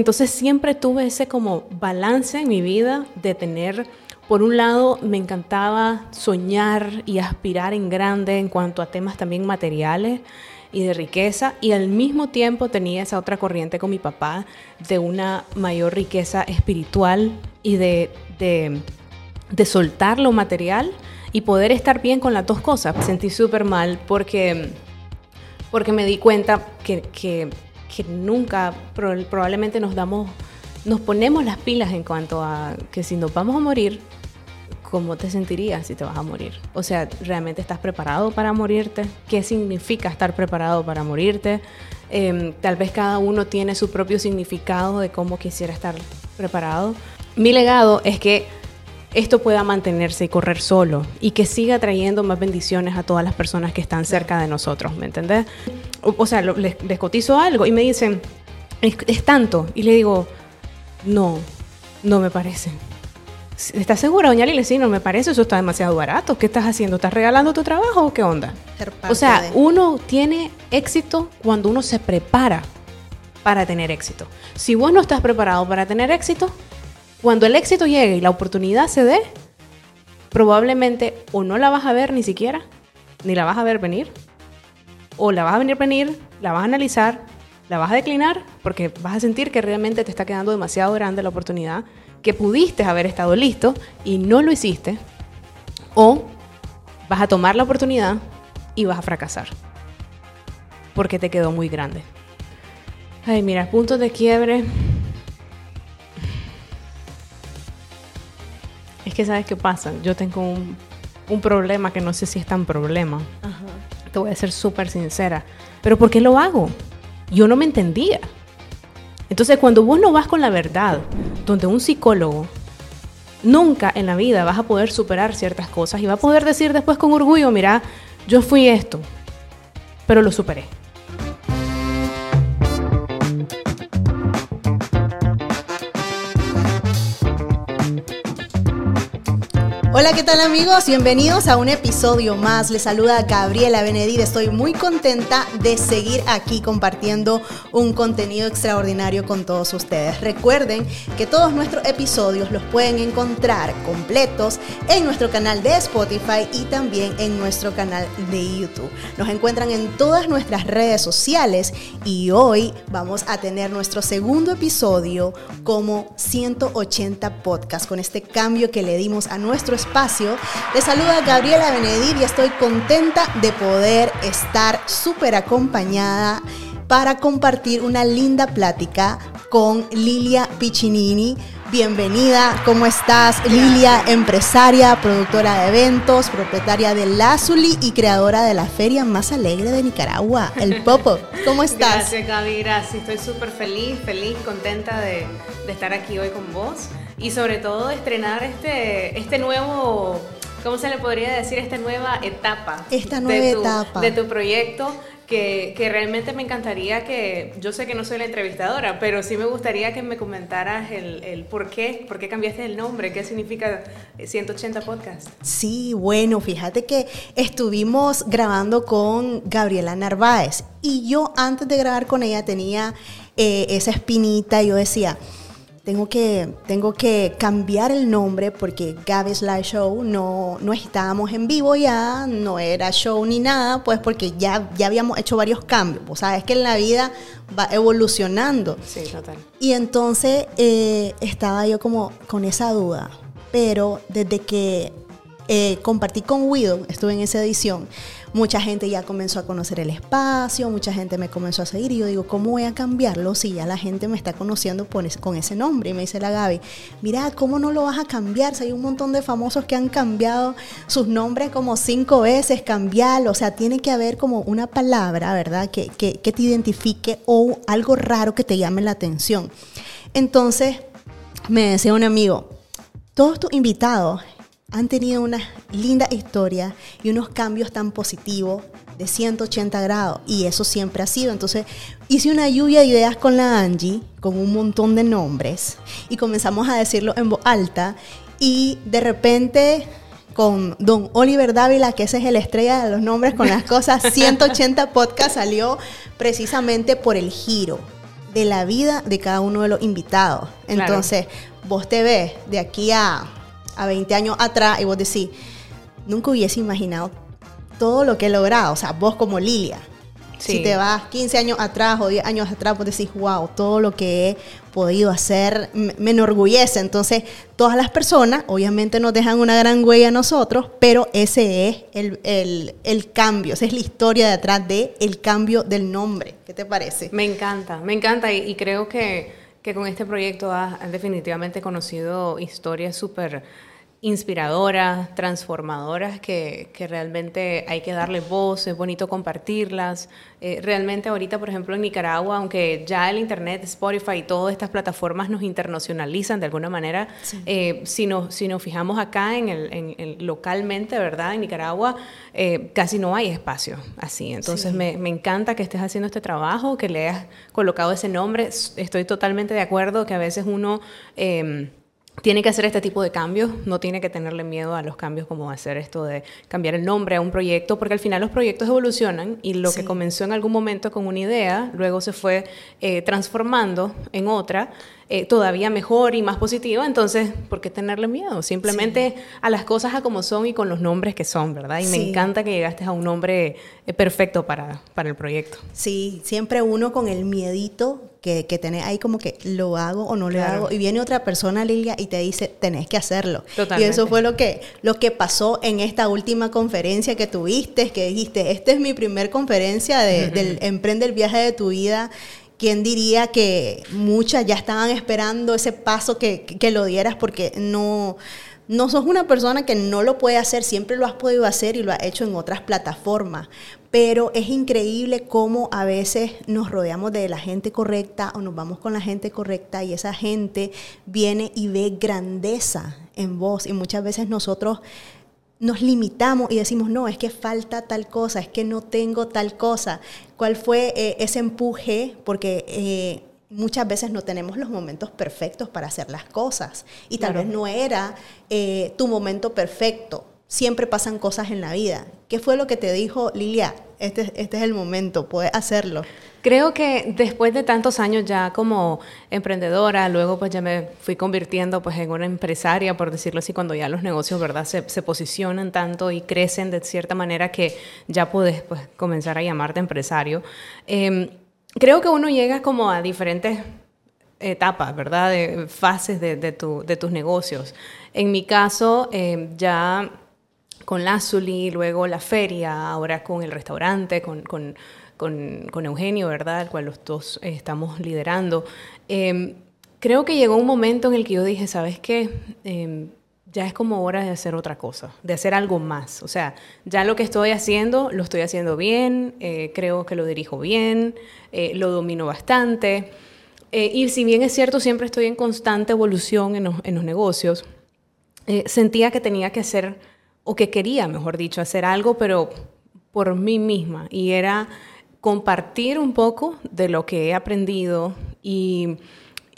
Entonces siempre tuve ese como balance en mi vida de tener, por un lado, me encantaba soñar y aspirar en grande en cuanto a temas también materiales y de riqueza y al mismo tiempo tenía esa otra corriente con mi papá de una mayor riqueza espiritual y de, de, soltar lo material y poder estar bien con las dos cosas. Me sentí súper mal porque, porque me di cuenta que, que, que nunca probablemente nos damos, nos ponemos las pilas en cuanto a que si nos vamos a morir, ¿cómo te sentirías si te vas a morir? O sea, ¿realmente estás preparado para morirte? ¿Qué significa estar preparado para morirte? Em, tal vez cada uno tiene su propio significado de cómo quisiera estar preparado. Mi legado es que esto pueda mantenerse y correr solo y que siga trayendo más bendiciones a todas las personas que están cerca de nosotros, ¿me entendés? O, sea, les, cotizo algo y me dicen, es tanto. Y le digo, no, no me parece ¿Estás segura, doña Lili? Sí, no me parece, eso está demasiado barato. ¿Qué estás haciendo? ¿Estás regalando tu trabajo o qué onda? O sea, uno tiene éxito cuando uno se prepara para tener éxito. Si vos no estás preparado para tener éxito, cuando el éxito llegue y la oportunidad se dé, probablemente o no la vas a ver ni siquiera, ni la vas a ver venir, o la vas a venir venir, la vas a analizar, la vas a declinar, porque vas a sentir que realmente te está quedando demasiado grande la oportunidad que pudiste haber estado listo y no lo hiciste, o vas a tomar la oportunidad y vas a fracasar, porque te quedó muy grande. Ay, mira, puntos de quiebre. Es que sabes qué pasa, yo tengo un, problema que no sé si es tan problema. Te voy a ser súper sincera. Pero ¿por qué lo hago? Yo no me entendía. Entonces, cuando vos no vas con la verdad, donde un psicólogo, nunca en la vida vas a poder superar ciertas cosas y va a poder decir después con orgullo, mira, yo fui esto, pero lo superé. Hola, ¿qué tal amigos? Bienvenidos a un episodio más. Les saluda Gabriela Benedid. Estoy muy contenta de seguir aquí compartiendo un contenido extraordinario con todos ustedes. Recuerden que todos nuestros episodios los pueden encontrar completos en nuestro canal de Spotify y también en nuestro canal de YouTube. Nos encuentran en todas nuestras redes sociales y hoy vamos a tener nuestro segundo episodio como 180 podcast con este cambio que le dimos a nuestro espacio. Les saluda Gabriela Benedir y estoy contenta de poder estar súper acompañada para compartir una linda plática con Lilia Piccinini. Bienvenida, ¿cómo estás? Lilia, empresaria, productora de eventos, propietaria de Lazuli y creadora de la feria más alegre de Nicaragua, el Popo. ¿Cómo estás? Gracias, Gaby, gracias. Estoy súper feliz, feliz, contenta de, de estar aquí hoy con vos y sobre todo estrenar este, este nuevo, ¿cómo se le podría decir? Esta nueva etapa. Esta nueva de tu, etapa. De tu proyecto. Que, que, realmente me encantaría que, yo sé que no soy la entrevistadora, pero sí me gustaría que me comentaras el, el por qué, por qué cambiaste el nombre, qué significa 180 Podcast. Sí, bueno, fíjate que estuvimos grabando con Gabriela Narváez y yo antes de grabar con ella tenía eh, esa espinita y yo decía, tengo que, tengo que cambiar el nombre porque Gaby's Live Show no, no estábamos en vivo ya, no era show ni nada, pues porque ya, ya habíamos hecho varios cambios. O sea, es que en la vida va evolucionando. Sí, total. Y entonces eh, estaba yo como con esa duda. Pero desde que eh, compartí con Widow, estuve en esa edición, mucha gente ya comenzó a conocer el espacio, mucha gente me comenzó a seguir y yo digo, ¿cómo voy a cambiarlo si ya la gente me está conociendo con ese nombre? Y me dice la Gaby, mira, ¿cómo no lo vas a cambiar? Si hay un montón de famosos que han cambiado sus nombres como cinco veces, cambiarlo, o sea, tiene que haber como una palabra, ¿verdad? Que, que, que te identifique o algo raro que te llame la atención. Entonces, me decía un amigo, todos tus invitados han tenido una linda historia y unos cambios tan positivos de 180 grados y eso siempre ha sido. Entonces hice una lluvia de ideas con la Angie, con un montón de nombres y comenzamos a decirlo en voz alta y de repente con don Oliver Dávila, que ese es el estrella de los nombres con las cosas, 180 podcast salió precisamente por el giro de la vida de cada uno de los invitados. Entonces, vos te ves de aquí a, a 20 años atrás y vos decís, nunca hubiese imaginado todo lo que he logrado. O sea, vos como Lilia. Si te vas 15 años atrás o 10 años atrás, vos decís, wow, todo lo que he podido hacer me, enorgullece. Entonces, todas las personas obviamente nos dejan una gran huella a nosotros, pero ese es el, cambio, esa es la historia detrás del el cambio del nombre. ¿Qué te parece? Me encanta, me encanta y, creo que, que, con este proyecto has definitivamente conocido historias súper inspiradoras, transformadoras, que, que, realmente hay que darle voz, es bonito compartirlas. Eh, realmente ahorita, por ejemplo, en Nicaragua, aunque ya el Internet, Spotify y todas estas plataformas nos internacionalizan de alguna manera, eh, si, nos, si nos fijamos acá en el, en, localmente, ¿verdad? En Nicaragua eh, casi no hay espacio así. Entonces me, me, encanta que estés haciendo este trabajo, que le hayas colocado ese nombre. Estoy totalmente de acuerdo que a veces uno tiene que hacer este tipo de cambios, no tiene que tenerle miedo a los cambios como hacer esto de cambiar el nombre a un proyecto, porque al final los proyectos evolucionan y lo que comenzó en algún momento con una idea, luego se fue eh, transformando en otra eh, todavía mejor y más positiva, entonces, ¿por qué tenerle miedo? Simplemente a las cosas a como son y con los nombres que son, ¿verdad? Y me encanta que llegaste a un nombre eh, perfecto para, para el proyecto. Sí, siempre uno con el miedito que, que tenés ahí como que lo hago o no lo hago y viene otra persona Lilia y te dice tenés que hacerlo. Totalmente. y eso fue lo que lo que pasó en esta última conferencia que tuviste que dijiste esta es mi primer conferencia de, del emprende el viaje de tu vida ¿Quién diría que muchas ya estaban esperando ese paso que, que, lo dieras porque no, no sos una persona que no lo puede hacer, siempre lo has podido hacer y lo has hecho en otras plataformas, pero es increíble cómo a veces nos rodeamos de la gente correcta o nos vamos con la gente correcta y esa gente viene y ve grandeza en vos y muchas veces nosotros nos limitamos y decimos, no, es que falta tal cosa, es que no tengo tal cosa. ¿Cuál fue eh, ese empuje? Porque eh, muchas veces no tenemos los momentos perfectos para hacer las cosas y tal vez no era eh, tu momento perfecto. Siempre pasan cosas en la vida. ¿Qué fue lo que te dijo Lilia? Este, este es el momento, puedes hacerlo. Creo que después de tantos años ya como emprendedora, luego pues ya me fui convirtiendo pues en una empresaria, por decirlo así, cuando ya los negocios, ¿verdad? Se, se posicionan tanto y crecen de cierta manera que ya puedes pues comenzar a llamarte empresario. Em, creo que uno llega como a diferentes etapas, ¿verdad? Fases de, de, tu, de tus negocios. En mi caso, em, ya con Lazuli, luego la feria, ahora con el restaurante, con, Eugenio, ¿verdad? El cual los dos estamos liderando. Em, creo que llegó un momento en el que yo dije, ¿sabes qué? Ya es como hora de hacer otra cosa, de hacer algo más. O sea, ya lo que estoy haciendo, lo estoy haciendo bien, eh, creo que lo dirijo bien, eh, lo domino bastante. Eh, y si bien es cierto, siempre estoy en constante evolución en los negocios, sentía que tenía que hacer, o que quería, mejor dicho, hacer algo, pero por mí misma. Y era compartir un poco de lo que he aprendido y,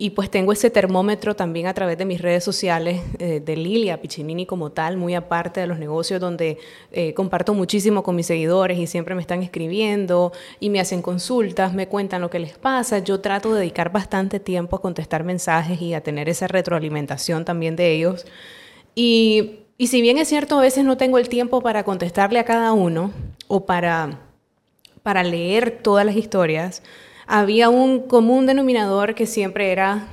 y, pues tengo ese termómetro también a través de mis redes sociales eh, de Lilia Piccinini como tal, muy aparte de los negocios donde eh, comparto muchísimo con mis seguidores y siempre me están escribiendo y me hacen consultas, me cuentan lo que les pasa. Yo trato de dedicar bastante tiempo a contestar mensajes y a tener esa retroalimentación también de ellos. Y, y si bien es cierto, a veces no tengo el tiempo para contestarle a cada uno o para para leer todas las historias, había un común denominador que siempre era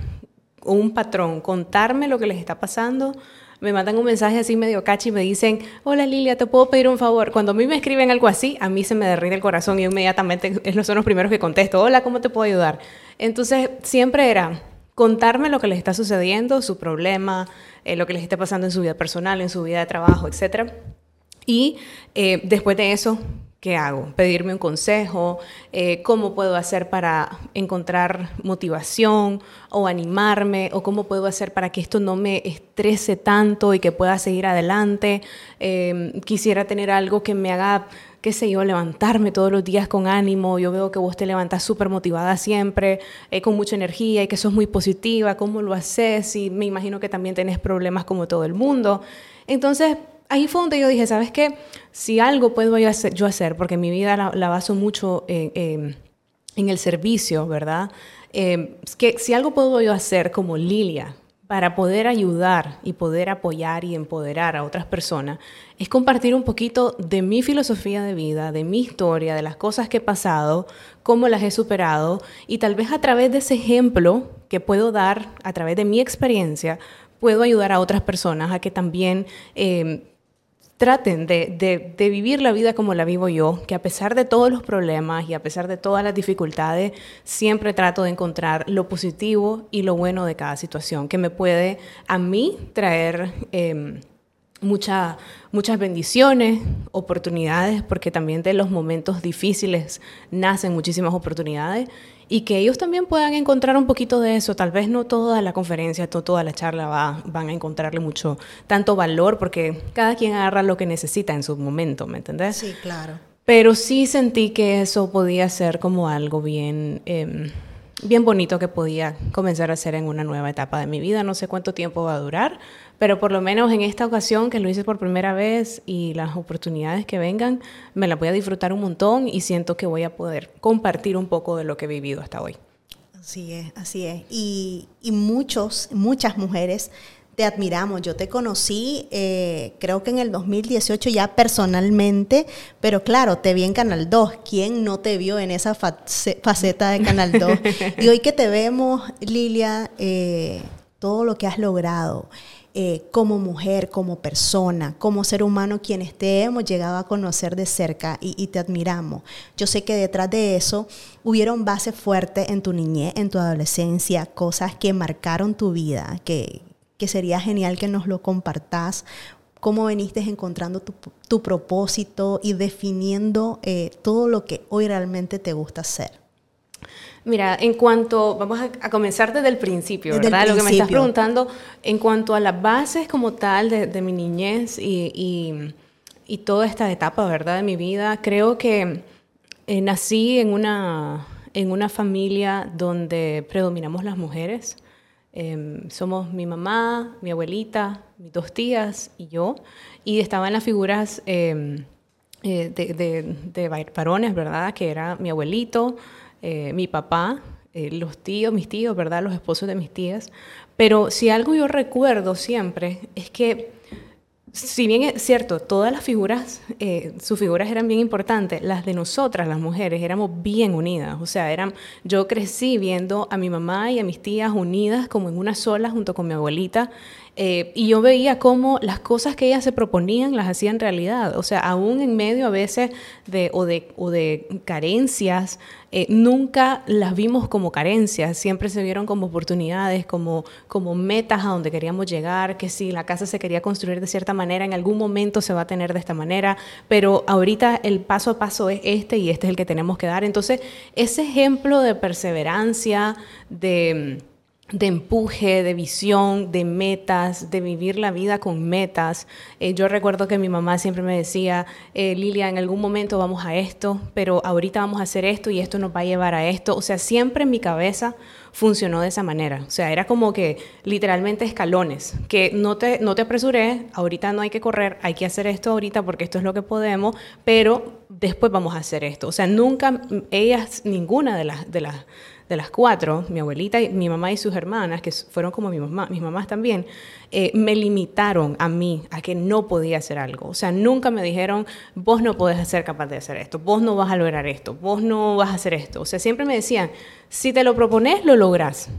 un patrón, contarme lo que les está pasando. Me mandan un mensaje así medio cachi y me dicen, hola Lilia, ¿te puedo pedir un favor? Cuando a mí me escriben algo así, a mí se me derrite el corazón y inmediatamente son los primeros que contesto, hola, ¿cómo te puedo ayudar? Entonces, siempre era contarme lo que les está sucediendo, su problema, eh, lo que les está pasando en su vida personal, en su vida de trabajo, etc. Y eh, después de eso, ¿qué hago? Pedirme un consejo, eh, cómo puedo hacer para encontrar motivación o animarme, o cómo puedo hacer para que esto no me estrese tanto y que pueda seguir adelante. Em, quisiera tener algo que me haga qué sé yo, levantarme todos los días con ánimo. Yo veo que vos te levantas súper motivada siempre, eh, con mucha energía y que sos muy positiva. ¿Cómo lo haces? Y me imagino que también tenés problemas como todo el mundo. Entonces, ahí fue donde yo dije, ¿sabes qué? Si algo puedo yo hacer, yo porque mi vida la, baso mucho en, el servicio, ¿verdad? eh, que si algo puedo yo hacer como Lilia para poder ayudar y poder apoyar y empoderar a otras personas, es compartir un poquito de mi filosofía de vida, de mi historia, de las cosas que he pasado, cómo las he superado y tal vez a través de ese ejemplo que puedo dar, a través de mi experiencia, puedo ayudar a otras personas a que también... Eh, traten de, vivir la vida como la vivo yo, que a pesar de todos los problemas y a pesar de todas las dificultades, siempre trato de encontrar lo positivo y lo bueno de cada situación, que me puede a mí traer... Em, muchas bendiciones, oportunidades, porque también de los momentos difíciles nacen muchísimas oportunidades y que ellos también puedan encontrar un poquito de eso. Tal vez no toda la conferencia, toda la charla va, van a encontrarle mucho, tanto valor, porque cada quien agarra lo que necesita en su momento, ¿me entendés? Sí, claro. Pero sí sentí que eso podía ser como algo bien... Em, bien bonito que podía comenzar a hacer en una nueva etapa de mi vida. No sé cuánto tiempo va a durar, pero por lo menos en esta ocasión que lo hice por primera vez y las oportunidades que vengan, me la voy a disfrutar un montón y siento que voy a poder compartir un poco de lo que he vivido hasta hoy. Así es, así es. Y, y muchos, muchas mujeres te admiramos. Yo te conocí, eh, creo que en el 2018 ya personalmente, pero claro, te vi en Canal 2. ¿Quién no te vio en esa faceta de Canal 2? y hoy que te vemos, Lilia, eh, todo lo que has logrado. Eh, como mujer, como persona, como ser humano, quienes te hemos llegado a conocer de cerca y, te admiramos. Yo sé que detrás de eso hubieron bases fuertes en tu niñez, en tu adolescencia, cosas que marcaron tu vida, que, que sería genial que nos lo compartas, cómo veniste encontrando tu, propósito y definiendo eh, todo lo que hoy realmente te gusta hacer. Mira, en cuanto, vamos a, comenzar desde el principio, ¿verdad? Lo que me estás preguntando, en cuanto a las bases como tal de, mi niñez y, toda esta etapa, ¿verdad? De mi vida, creo que eh, nací en una, en una familia donde predominamos las mujeres. Em, somos mi mamá, mi abuelita, mis dos tías y yo. Y estaban las figuras em, eh, de, varones, ¿verdad? Que era mi abuelito, eh, mi papá, eh, los tíos, mis tíos, ¿verdad? Los esposos de mis tías. Pero si algo yo recuerdo siempre es que si bien es cierto, todas las figuras, eh, sus figuras eran bien importantes, las de nosotras, las mujeres, éramos bien unidas. O sea, eran, yo crecí viendo a mi mamá y a mis tías unidas como en una sola junto con mi abuelita. Eh, y yo veía cómo las cosas que ellas se proponían las hacían realidad. O sea, aún en medio a veces de, o, de, o de carencias, eh, nunca las vimos como carencias, siempre se vieron como oportunidades, como, como metas a donde queríamos llegar, que si la casa se quería construir de cierta en algún momento se va a tener de esta manera, pero ahorita el paso a paso es este y este es el que tenemos que dar. Entonces, ese ejemplo de perseverancia, de de empuje, de visión, de metas, de vivir la vida con metas. Eh, yo recuerdo que mi mamá siempre me decía, eh, Lilia, en algún momento vamos a esto, pero ahorita vamos a hacer esto y esto nos va a llevar a esto. O sea, siempre en mi cabeza funcionó de esa manera. O sea, era como que literalmente escalones, que no te, no te apresures, ahorita no hay que correr, hay que hacer esto ahorita porque esto es lo que podemos, pero después vamos a hacer esto. O sea, nunca, ellas, ninguna de las... De las de las cuatro, mi abuelita, mi mamá y sus hermanas, que fueron como mi mamá, mis mamás también, eh, me limitaron a mí a que no podía hacer algo. O sea, nunca me dijeron, vos no podés ser capaz de hacer esto, vos no vas a lograr esto, vos no vas a hacer esto. O sea, siempre me decían, si te lo propones, lo lográs.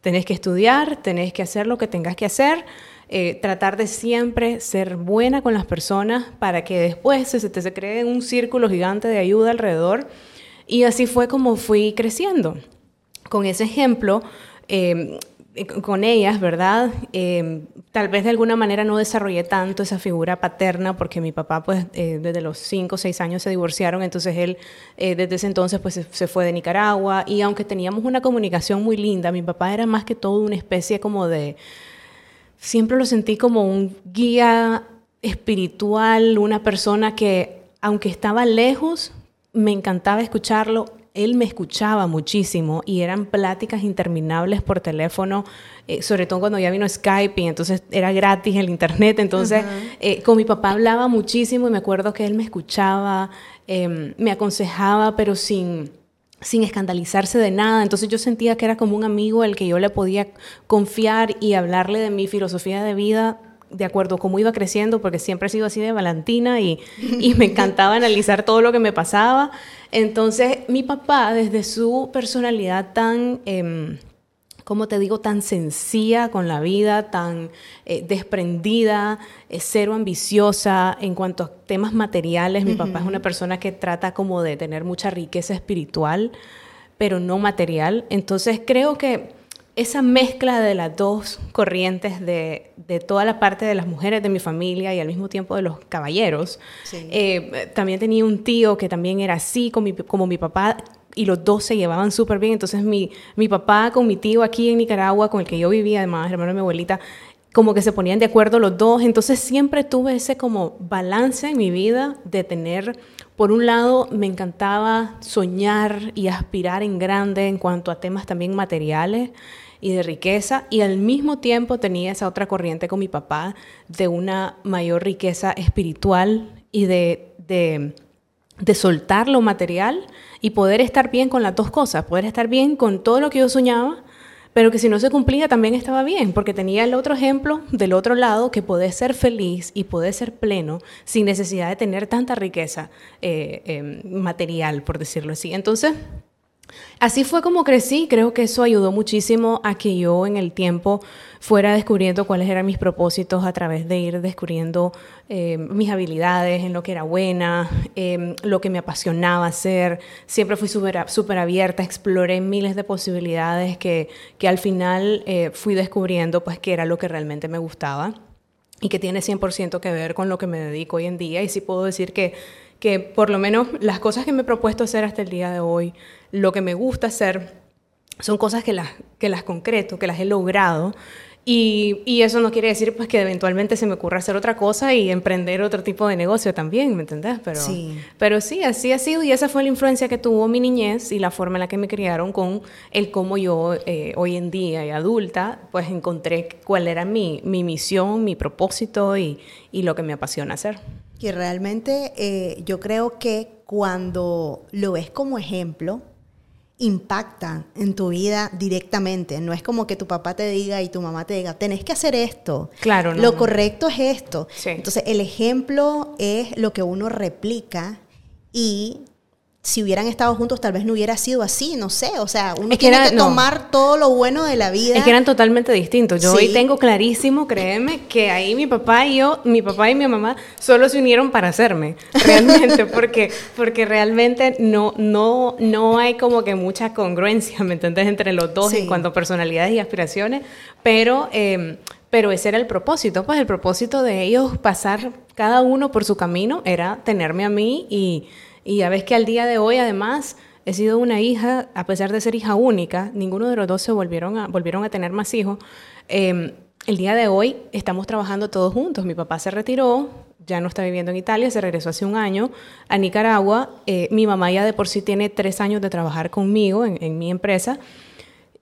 Tenés que estudiar, tenés que hacer lo que tengas que hacer. Eh, tratar de siempre ser buena con las personas para que después se te se cree un círculo gigante de ayuda alrededor. Y así fue como fui creciendo con ese ejemplo, em, con ellas, ¿verdad? Em, tal vez de alguna manera no desarrollé tanto esa figura paterna porque mi papá, pues, eh, desde los 5 o 6 años se divorciaron, entonces él eh, desde ese entonces, pues, se, fue de Nicaragua y aunque teníamos una comunicación muy linda, mi papá era más que todo una especie como de, siempre lo sentí como un guía espiritual, una persona que, aunque estaba lejos, me encantaba escucharlo, él me escuchaba muchísimo y eran pláticas interminables por teléfono, eh, sobre todo cuando ya vino Skype y entonces era gratis el internet. Entonces, eh, con mi papá hablaba muchísimo y me acuerdo que él me escuchaba, em, me aconsejaba, pero sin sin escandalizarse de nada. Entonces yo sentía que era como un amigo al que yo le podía confiar y hablarle de mi filosofía de vida de acuerdo cómo iba creciendo, porque siempre he sido así de valentina y, y me encantaba analizar todo lo que me pasaba. Entonces mi papá, desde su personalidad tan... Eh, como te digo, tan sencilla con la vida, tan eh, desprendida, eh, cero ambiciosa en cuanto a temas materiales. Mi papá es una persona que trata como de tener mucha riqueza espiritual, pero no material. Entonces creo que esa mezcla de las dos corrientes de, toda la parte de las mujeres de mi familia y al mismo tiempo de los caballeros. Eh, también tenía un tío que también era así, como mi, como mi papá, y los dos se llevaban súper bien. Entonces mi, mi papá con mi tío aquí en Nicaragua, con el que yo vivía, además, hermano de mi abuelita, como que se ponían de acuerdo los dos. Entonces siempre tuve ese como balance en mi vida de tener, por un lado, me encantaba soñar y aspirar en grande en cuanto a temas también materiales y de riqueza y al mismo tiempo tenía esa otra corriente con mi papá de una mayor riqueza espiritual y de, de de soltar lo material y poder estar bien con las dos cosas, poder estar bien con todo lo que yo soñaba, pero que si no se cumplía también estaba bien, porque tenía el otro ejemplo del otro lado que poder ser feliz y poder ser pleno sin necesidad de tener tanta riqueza eh, eh, material, por decirlo así. Entonces, Así fue como crecí, creo que eso ayudó muchísimo a que yo en el tiempo fuera descubriendo cuáles eran mis propósitos a través de ir descubriendo eh, mis habilidades, en lo que era buena, em, lo que me apasionaba hacer. Siempre fui súper abierta, exploré miles de posibilidades que, que al final eh, fui descubriendo pues que era lo que realmente me gustaba y que tiene 100% que ver con lo que me dedico hoy en día. Y sí puedo decir que, que por lo menos las cosas que me he propuesto hacer hasta el día de hoy, lo que me gusta hacer son cosas que las, que las concreto, que las he logrado. Y, y, eso no quiere decir pues que eventualmente se me ocurra hacer otra cosa y emprender otro tipo de negocio también, ¿me entendés? Pero sí. pero sí, así ha sido y esa fue la influencia que tuvo mi niñez y la forma en la que me criaron con el cómo yo eh, hoy en día y adulta pues encontré cuál era mi, mi misión, mi propósito y, y, lo que me apasiona hacer. Y realmente eh, yo creo que cuando lo ves como ejemplo, impactan en tu vida directamente. No es como que tu papá te diga y tu mamá te diga, tenés que hacer esto. Claro, no. Lo correcto es esto. Entonces, el ejemplo es lo que uno replica y si hubieran estado juntos tal vez no hubiera sido así, no sé, o sea, uno es tiene que tomar todo lo bueno de la vida. Es que eran totalmente distintos. Yo hoy tengo clarísimo, créeme, que ahí mi papá y yo, mi papá y mi mamá solo se unieron para hacerme, realmente, porque porque realmente no no no hay como que mucha congruencia, ¿me entiendes? entre los dos en cuanto a personalidades y aspiraciones, pero em, pero ese era el propósito, pues el propósito de ellos pasar cada uno por su camino era tenerme a mí y y ya ves que al día de hoy, además, he sido una hija, a pesar de ser hija única, ninguno de los dos se volvieron a, volvieron a tener más hijos. Em, el día de hoy estamos trabajando todos juntos. Mi papá se retiró, ya no está viviendo en Italia, se regresó hace un año a Nicaragua. Eh, mi mamá ya de por sí tiene tres años de trabajar conmigo en, en mi empresa.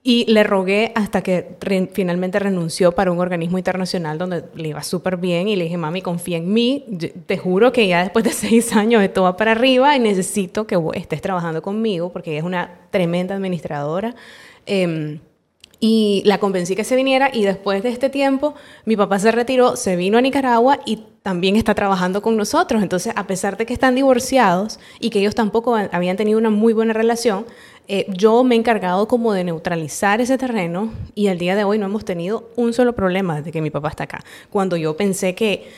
Y le rogué hasta que finalmente renunció para un organismo internacional donde le iba súper bien y le dije, mami, confía en mí, te juro que ya después de seis años esto va para arriba y necesito que estés trabajando conmigo porque ella es una tremenda administradora. Em, y la convencí que se viniera y después de este tiempo mi papá se retiró, se vino a Nicaragua y también está trabajando con nosotros. Entonces, a pesar de que están divorciados y que ellos tampoco habían tenido una muy buena relación, eh, yo me he encargado como de neutralizar ese terreno y al día de hoy no hemos tenido un solo problema desde que mi papá está acá. Cuando yo pensé que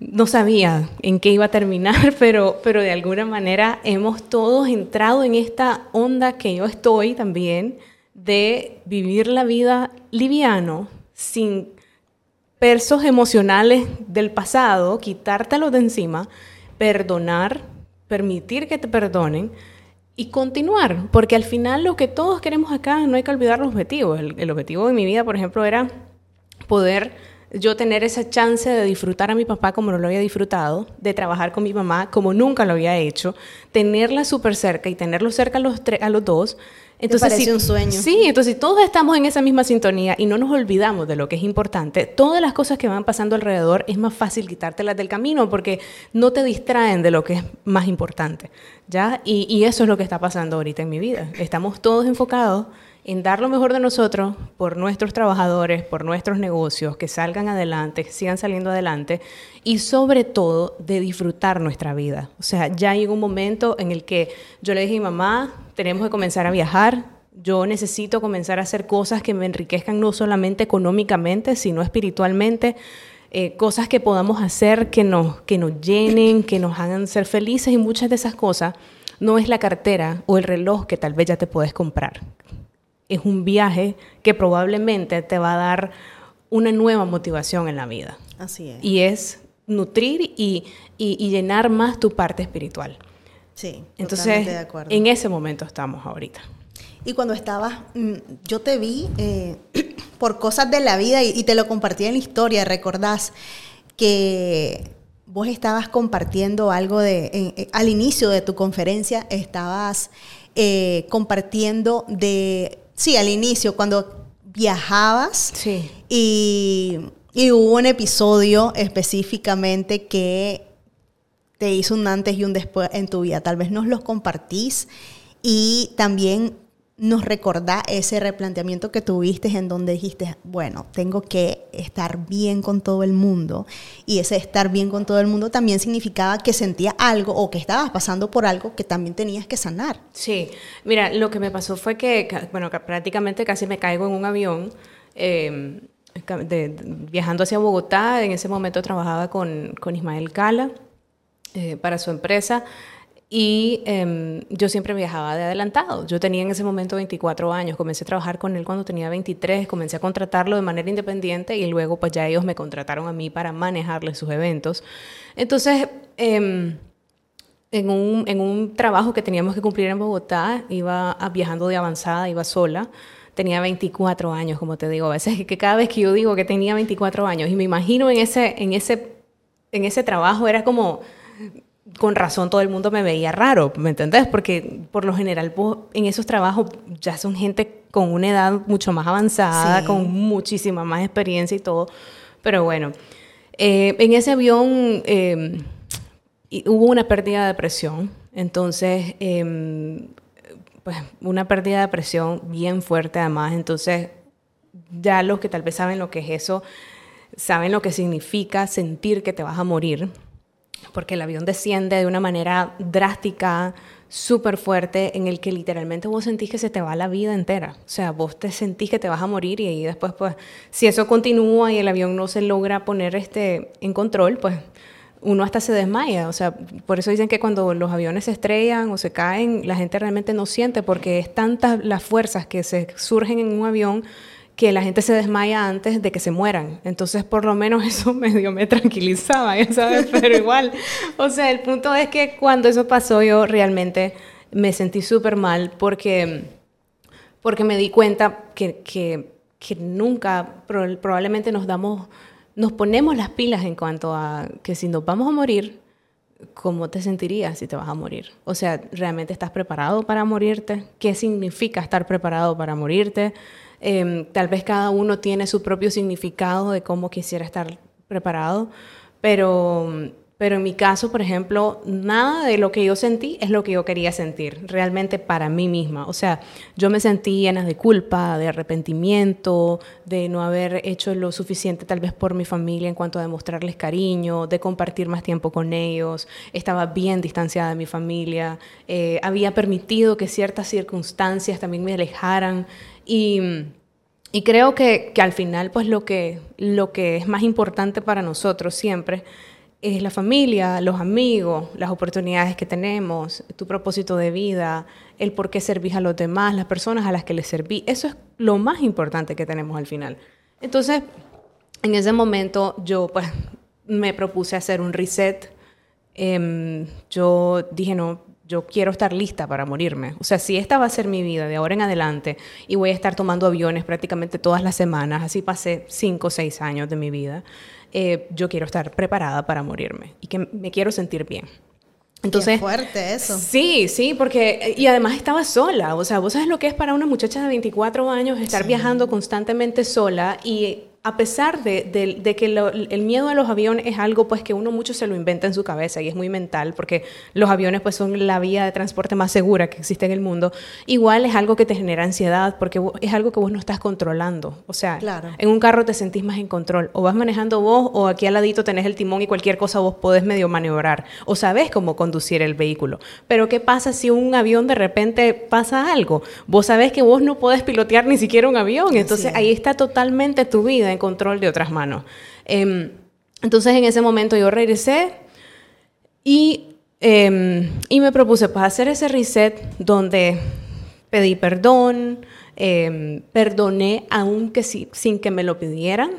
no sabía en qué iba a terminar, pero, pero de alguna manera hemos todos entrado en esta onda que yo estoy también de vivir la vida liviano, sin persos emocionales del pasado, quitártelos de encima, perdonar, permitir que te perdonen y continuar, porque al final lo que todos queremos acá, no hay que olvidar los objetivos. El, objetivo de mi vida, por ejemplo, era poder yo tener esa chance de disfrutar a mi papá como no lo había disfrutado, de trabajar con mi mamá como nunca lo había hecho, tenerla súper cerca y tenerlo cerca a los, a los dos Entonces, parece un sueño. Sí, entonces todos estamos en esa misma sintonía y no nos olvidamos de lo que es importante, todas las cosas que van pasando alrededor es más fácil quitártelas del camino porque no te distraen de lo que es más importante, ¿ya? Y, y eso es lo que está pasando ahorita en mi vida. Estamos todos enfocados en dar lo mejor de nosotros por nuestros trabajadores, por nuestros negocios, que salgan adelante, que sigan saliendo adelante y sobre todo de disfrutar nuestra vida. O sea, ya llegó un momento en el que yo le dije a mi mamá, tenemos que comenzar a viajar, yo necesito comenzar a hacer cosas que me enriquezcan no solamente económicamente, sino espiritualmente. Eh, cosas que podamos hacer que nos, que nos llenen, que nos hagan ser felices y muchas de esas cosas no es la cartera o el reloj que tal vez ya te puedes comprar es un viaje que probablemente te va a dar una nueva motivación en la vida. Así es. Y es nutrir y, llenar más tu parte espiritual. Sí, entonces de acuerdo. en ese momento estamos ahorita. Y cuando estabas, mm, yo te vi eh, por cosas de la vida y, te lo compartí en la historia, recordás que vos estabas compartiendo algo de, al inicio de tu conferencia, estabas eh, compartiendo de sí, al inicio, cuando viajabas. Sí. Y, hubo un episodio específicamente que te hizo un antes y un después en tu vida. Tal vez nos los compartís y también nos recordá ese replanteamiento que tuviste en donde dijiste, bueno, tengo que estar bien con todo el mundo. Y ese estar bien con todo el mundo también significaba que sentía algo o que estabas pasando por algo que también tenías que sanar. Sí, mira, lo que me pasó fue que, bueno, prácticamente casi me caigo en un avión. Em, viajando hacia Bogotá, en ese momento trabajaba con, Ismael Cala eh, para su empresa y em, yo siempre viajaba de adelantado. Yo tenía en ese momento 24 años. Comencé a trabajar con él cuando tenía 23. Comencé a contratarlo de manera independiente y luego pues ya ellos me contrataron a mí para manejarle sus eventos. Entonces, em, en, un, en un trabajo que teníamos que cumplir en Bogotá, iba viajando de avanzada, iba sola tenía 24 años, como te digo. A veces que cada vez que yo digo que tenía 24 años y me imagino en ese, en ese, en ese trabajo, era como con razón todo el mundo me veía raro, ¿me entendés? Porque por lo general en esos trabajos ya son gente con una edad mucho más avanzada, con muchísima más experiencia y todo. Pero bueno, eh, en ese avión em, hubo una pérdida de presión, entonces, em, pues una pérdida de presión bien fuerte además, entonces ya los que tal vez saben lo que es eso, saben lo que significa sentir que te vas a morir porque el avión desciende de una manera drástica, súper fuerte, en el que literalmente vos sentís que se te va la vida entera. O sea, vos te sentís que te vas a morir y después, pues, si eso continúa y el avión no se logra poner este, en control, pues uno hasta se desmaya. O sea, por eso dicen que cuando los aviones se estrellan o se caen, la gente realmente no siente, porque es tantas las fuerzas que se surgen en un avión que la gente se desmaya antes de que se mueran. Entonces, por lo menos eso medio me tranquilizaba, ya sabes, pero igual. O sea, el punto es que cuando eso pasó yo realmente me sentí súper mal porque, porque me di cuenta que, que, que nunca, probablemente nos damos, nos ponemos las pilas en cuanto a que si nos vamos a morir, ¿cómo te sentirías si te vas a morir? O sea, ¿realmente estás preparado para morirte? ¿Qué significa estar preparado para morirte? Em, tal vez cada uno tiene su propio significado de cómo quisiera estar preparado, pero, pero en mi caso, por ejemplo, nada de lo que yo sentí es lo que yo quería sentir, realmente para mí misma. O sea, yo me sentí llena de culpa, de arrepentimiento, de no haber hecho lo suficiente tal vez por mi familia en cuanto a demostrarles cariño, de compartir más tiempo con ellos, estaba bien distanciada de mi familia, eh, había permitido que ciertas circunstancias también me alejaran. Y, y creo que, que, al final, pues lo que, lo que es más importante para nosotros siempre es la familia, los amigos, las oportunidades que tenemos, tu propósito de vida, el por qué servís a los demás, las personas a las que les serví. Eso es lo más importante que tenemos al final. Entonces, en ese momento yo pues me propuse hacer un reset. Em, yo dije, no, yo quiero estar lista para morirme. O sea, si esta va a ser mi vida de ahora en adelante y voy a estar tomando aviones prácticamente todas las semanas, así pasé cinco o seis años de mi vida, eh, yo quiero estar preparada para morirme y que me quiero sentir bien. Entonces, Qué fuerte eso. Sí, sí, porque y además estaba sola, o sea, vos sabes lo que es para una muchacha de 24 años estar viajando constantemente sola y a pesar de, que el miedo a los aviones es algo pues que uno mucho se lo inventa en su cabeza y es muy mental porque los aviones pues son la vía de transporte más segura que existe en el mundo, igual es algo que te genera ansiedad porque es algo que vos no estás controlando. O sea, en un carro te sentís más en control. O vas manejando vos o aquí al ladito tenés el timón y cualquier cosa vos podés medio maniobrar o sabés cómo conducir el vehículo. Pero ¿qué pasa si un avión de repente pasa algo? Vos sabés que vos no podés pilotear ni siquiera un avión. Entonces ahí está totalmente tu vida control de otras manos. Em, entonces en ese momento yo regresé y, em, y me propuse pues, hacer ese reset donde pedí perdón, em, perdoné aunque sin que me lo pidieran,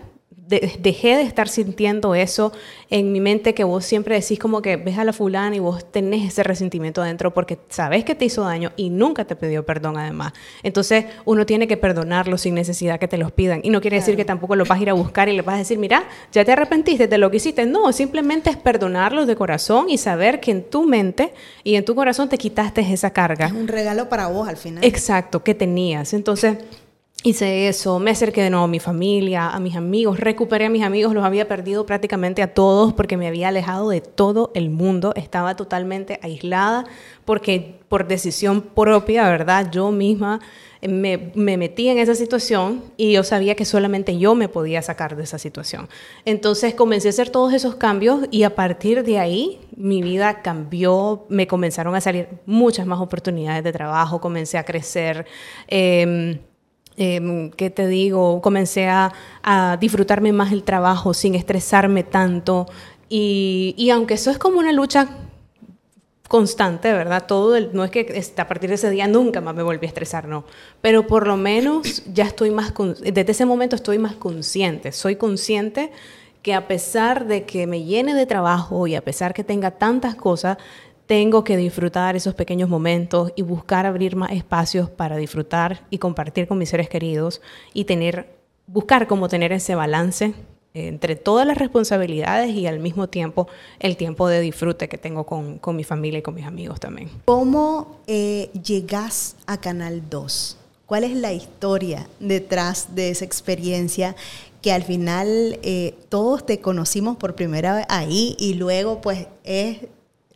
dejé de estar sintiendo eso en mi mente que vos siempre decís como que ves a la fulana y vos tenés ese resentimiento adentro porque sabes que te hizo daño y nunca te pidió perdón además. Entonces uno tiene que perdonarlo sin necesidad que te los pidan. Y no quiere decir que tampoco lo vas a ir a buscar y le vas a decir, mira, ya te arrepentiste de lo que hiciste. No, simplemente es perdonarlo de corazón y saber que en tu mente y en tu corazón te quitaste esa carga. Es un regalo para vos al final. Exacto, que tenías. Entonces Hice eso, me acerqué de nuevo a mi familia, a mis amigos, recuperé a mis amigos, los había perdido prácticamente a todos porque me había alejado de todo el mundo, estaba totalmente aislada porque por decisión propia, ¿verdad? Yo misma me, me, metí en esa situación y yo sabía que solamente yo me podía sacar de esa situación. Entonces comencé a hacer todos esos cambios y a partir de ahí mi vida cambió, me comenzaron a salir muchas más oportunidades de trabajo, comencé a crecer. Eh, eh, ¿qué te digo? Comencé a, disfrutarme más el trabajo sin estresarme tanto. Y, aunque eso es como una lucha constante, ¿verdad? Todo el, no es que a partir de ese día nunca más me volví a estresar, no. Pero por lo menos ya estoy más, desde ese momento estoy más consciente. Soy consciente que a pesar de que me llene de trabajo y a pesar que tenga tantas cosas, tengo que disfrutar esos pequeños momentos y buscar abrir más espacios para disfrutar y compartir con mis seres queridos y tener, buscar cómo tener ese balance entre todas las responsabilidades y al mismo tiempo el tiempo de disfrute que tengo con, mi familia y con mis amigos también. ¿Cómo eh, llegas a Canal 2? ¿Cuál es la historia detrás de esa experiencia que al final eh, todos te conocimos por primera vez ahí y luego pues es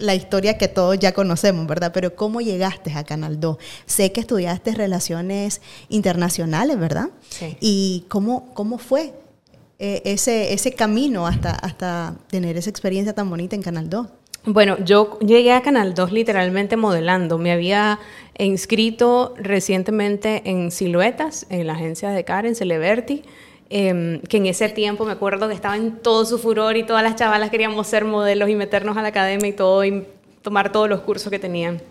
la historia que todos ya conocemos, ¿verdad? Pero ¿cómo llegaste a Canal 2? Sé que estudiaste relaciones internacionales, ¿verdad? Sí. ¿Y cómo, cómo fue eh, ese, ese camino hasta, hasta tener esa experiencia tan bonita en Canal 2? Bueno, yo llegué a Canal 2 literalmente modelando. Me había inscrito recientemente en Siluetas, en la agencia de Karen Celeberti. Em, que en ese tiempo me acuerdo que estaba en todo su furor y todas las chavalas queríamos ser modelos y meternos a la academia y todo y tomar todos los cursos que tenían.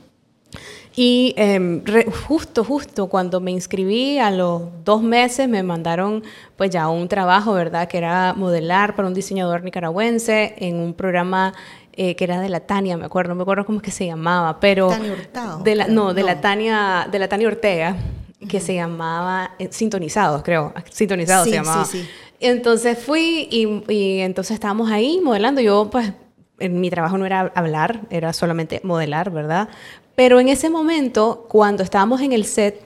Y em, justo, justo cuando me inscribí, a los dos meses me mandaron pues ya un trabajo, ¿verdad? Que era modelar para un diseñador nicaragüense en un programa eh, que era de la Tania, me acuerdo, no me acuerdo cómo es que se llamaba, pero... Tania Hurtado. De la, no, de la Tania, de la Tania Ortega que se llamaba eh, Sintonizados, creo. Sintonizados se llamaba. Sí, sí. Entonces fui y, y, entonces estábamos ahí modelando. Yo, pues, en mi trabajo no era hablar, era solamente modelar, ¿verdad? Pero en ese momento, cuando estábamos en el set,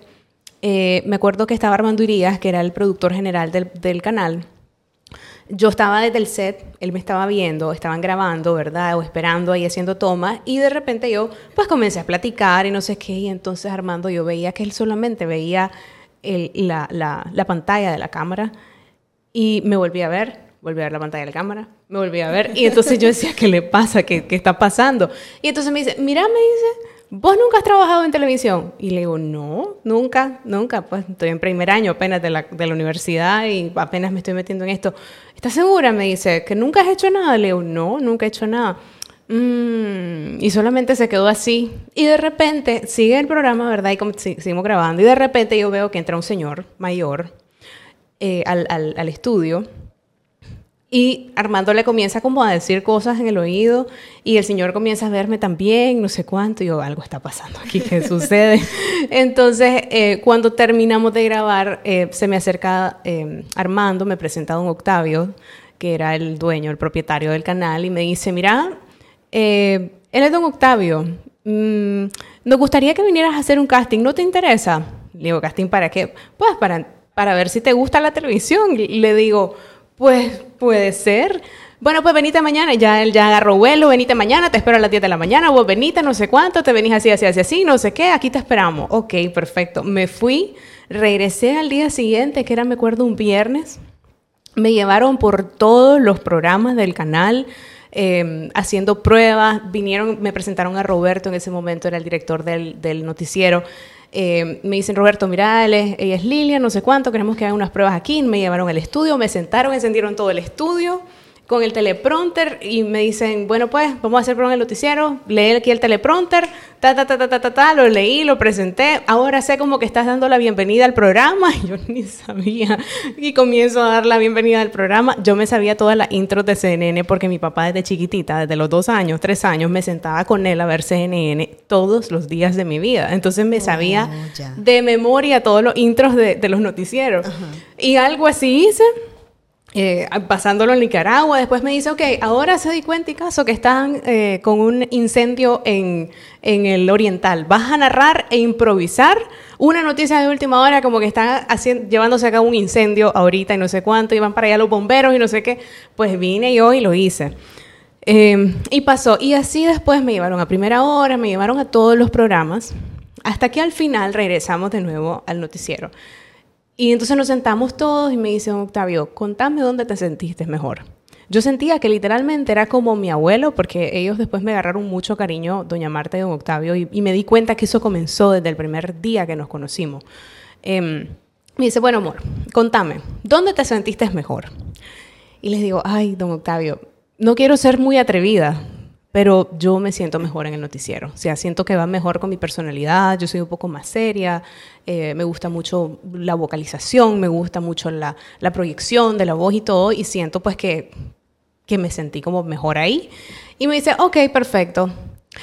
eh, me acuerdo que estaba Armando Irías, que era el productor general del, del canal, yo estaba desde el set, él me estaba viendo, estaban grabando, ¿verdad? O esperando ahí haciendo tomas y de repente yo pues comencé a platicar y no sé qué y entonces Armando yo veía que él solamente veía la, la, pantalla de la cámara y me volví a ver, volví a ver la pantalla de la cámara, me volví a ver y entonces yo decía, ¿qué le pasa? ¿Qué, qué está pasando? Y entonces me dice, mira, me dice ¿vos nunca has trabajado en televisión? Y le digo, no, nunca, nunca, pues estoy en primer año apenas de la, de la universidad y apenas me estoy metiendo en esto. ¿Estás segura? Me dice, ¿que nunca has hecho nada? Le digo, no, nunca he hecho nada. Mm, y solamente se quedó así. Y de repente sigue el programa, ¿verdad? Y como, seguimos grabando. Y de repente yo veo que entra un señor mayor eh, al, al, al estudio y Armando le comienza como a decir cosas en el oído y el Señor comienza a verme también, no sé cuánto, y yo, algo está pasando aquí, ¿qué sucede? Entonces, eh, cuando terminamos de grabar, eh, se me acerca eh, Armando, me presenta a don Octavio, que era el dueño, el propietario del canal, y me dice, mira, él es don Octavio. Mm, nos gustaría que vinieras a hacer un casting. ¿No te interesa? Le digo, ¿casting para qué? Pues para, para ver si te gusta la televisión. Le digo, pues puede ser. Bueno, pues venite mañana. Ya él ya agarró vuelo. Venite mañana. Te espero a las 10 de la mañana. Vos venite, no sé cuánto. Te venís así, así, así, así. No sé qué. Aquí te esperamos. Ok, perfecto. Me fui. Regresé al día siguiente, que era, me acuerdo, un viernes. Me llevaron por todos los programas del canal. Em, haciendo pruebas, vinieron, me presentaron a Roberto, en ese momento era el director del, del noticiero, em, me dicen, Roberto, mira, ella es Lilia, no sé cuánto, queremos que hagan unas pruebas aquí, me llevaron al estudio, me sentaron, encendieron todo el estudio, con el teleprompter y me dicen, bueno, pues vamos a hacer en el noticiero, leí aquí el teleprompter, ta, ta, ta, ta, ta, ta, ta, lo leí, lo presenté, ahora sé como que estás dando la bienvenida al programa, yo ni sabía, y comienzo a dar la bienvenida al programa, yo me sabía todas las intros de CNN porque mi papá desde chiquitita, desde los dos años, tres años, me sentaba con él a ver CNN todos los días de mi vida, entonces me sabía Oh, ya. de memoria todos los intros de, de los noticieros, y algo así hice eh, pasándolo en Nicaragua. Después me dice, ok, ahora se di cuenta y caso que están eh, con un incendio en, en el Oriental. Vas a narrar e improvisar una noticia de última hora como que están haciendo, llevándose a cabo un incendio ahorita y no sé cuánto, y van para allá los bomberos y no sé qué. Pues vine yo y lo hice. Eh, y pasó. Y así después me llevaron a primera hora, me llevaron a todos los programas, hasta que al final regresamos de nuevo al noticiero. Y entonces nos sentamos todos y me dice Octavio, contame dónde te sentiste mejor. Yo sentía que literalmente era como mi abuelo, porque ellos después me agarraron mucho cariño, doña Marta y don Octavio, y, me di cuenta que eso comenzó desde el primer día que nos conocimos. Em, me dice, bueno, amor, contame, ¿dónde te sentiste mejor? Y les digo, ay, don Octavio, no quiero ser muy atrevida, pero yo me siento mejor en el noticiero. O sea, siento que va mejor con mi personalidad, yo soy un poco más seria, eh, me gusta mucho la vocalización, me gusta mucho la, la, proyección de la voz y todo, y siento pues que, que me sentí como mejor ahí. Y me dice, ok, perfecto,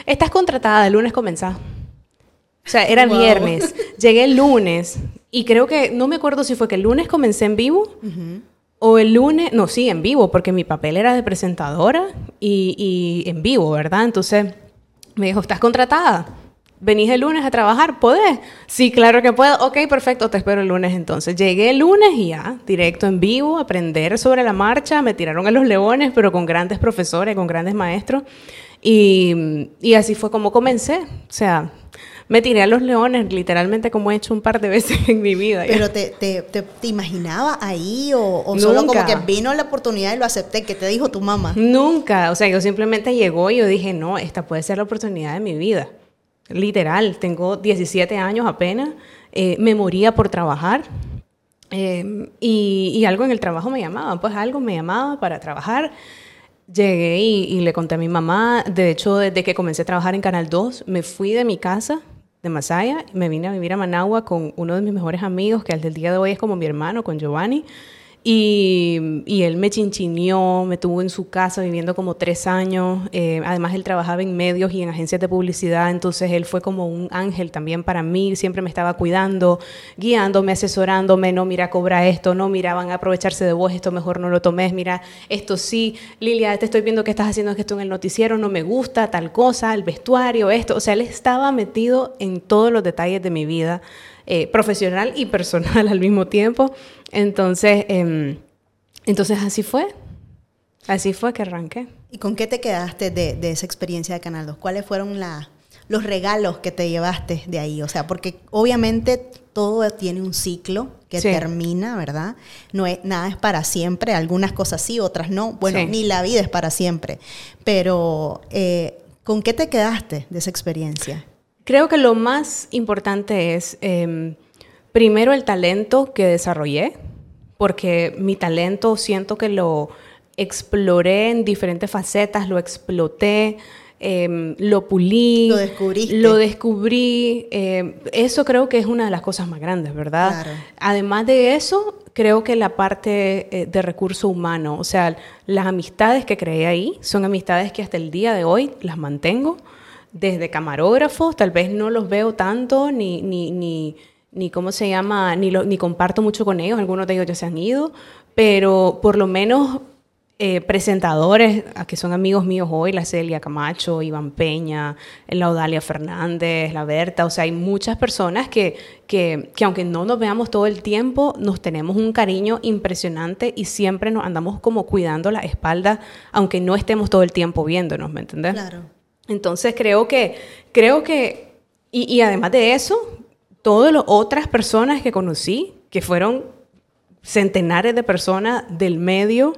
estás contratada, el lunes comenzás. O sea, era wow. viernes, llegué el lunes, y creo que, no me acuerdo si fue que el lunes comencé en vivo. Uh -huh. O el lunes, no, sí, en vivo, porque mi papel era de presentadora y, y, en vivo, ¿verdad? Entonces me dijo, ¿estás contratada? ¿Venís el lunes a trabajar? ¿Podés? Sí, claro que puedo. Ok, perfecto, te espero el lunes entonces. Llegué el lunes y ya, directo en vivo, aprender sobre la marcha. Me tiraron a los leones, pero con grandes profesores, con grandes maestros. Y, y así fue como comencé. O sea, me tiré a los leones, literalmente como he hecho un par de veces en mi vida. ¿Pero te, te, te, te imaginaba ahí o, o solo como que vino la oportunidad y lo acepté? ¿Qué te dijo tu mamá? Nunca, o sea, yo simplemente llegó y yo dije, no, esta puede ser la oportunidad de mi vida. Literal, tengo 17 años apenas, eh, me moría por trabajar. Eh, y, y, algo en el trabajo me llamaba, pues algo me llamaba para trabajar. Llegué y, y, le conté a mi mamá, de hecho, desde que comencé a trabajar en Canal 2, me fui de mi casa de Masaya, me vine a vivir a Managua con uno de mis mejores amigos, que al del día de hoy es como mi hermano, con Giovanni. Y, él me chinchineó, me tuvo en su casa viviendo como tres años. Eh, además, él trabajaba en medios y en agencias de publicidad, entonces él fue como un ángel también para mí. Siempre me estaba cuidando, guiándome, asesorándome. No, mira, cobra esto, no, mira, van a aprovecharse de vos, esto mejor no lo tomes. Mira, esto sí, Lilia, te estoy viendo que estás haciendo esto en el noticiero, no me gusta, tal cosa, el vestuario, esto. O sea, él estaba metido en todos los detalles de mi vida. Eh, profesional y personal al mismo tiempo. Entonces, eh, entonces así fue. Así fue que arranqué. ¿Y con qué te quedaste de, de esa experiencia de Canal 2? ¿Cuáles fueron la, los regalos que te llevaste de ahí? O sea, porque obviamente todo tiene un ciclo que sí. termina, ¿verdad? No es, nada es para siempre, algunas cosas sí, otras no. Bueno, sí. ni la vida es para siempre. Pero, eh, ¿con qué te quedaste de esa experiencia? Creo que lo más importante es, eh, primero, el talento que desarrollé, porque mi talento siento que lo exploré en diferentes facetas, lo exploté, eh, lo pulí, lo descubriste. Lo descubrí. Eh, eso creo que es una de las cosas más grandes, ¿verdad? Claro. Además de eso, creo que la parte eh, de recurso humano, o sea, las amistades que creé ahí son amistades que hasta el día de hoy las mantengo desde camarógrafos, tal vez no los veo tanto, ni, ni, ni, ni cómo se llama, ni, lo, ni comparto mucho con ellos, algunos de ellos ya se han ido, pero por lo menos eh, presentadores que son amigos míos hoy, la Celia Camacho, Iván Peña, la Audalia Fernández, la Berta, o sea, hay muchas personas que, que, que, aunque no nos veamos todo el tiempo, nos tenemos un cariño impresionante y siempre nos andamos como cuidando la espalda, aunque no estemos todo el tiempo viéndonos, ¿me entiendes? Claro. Entonces creo que, creo que, y, y además de eso, todas las otras personas que conocí, que fueron centenares de personas del medio,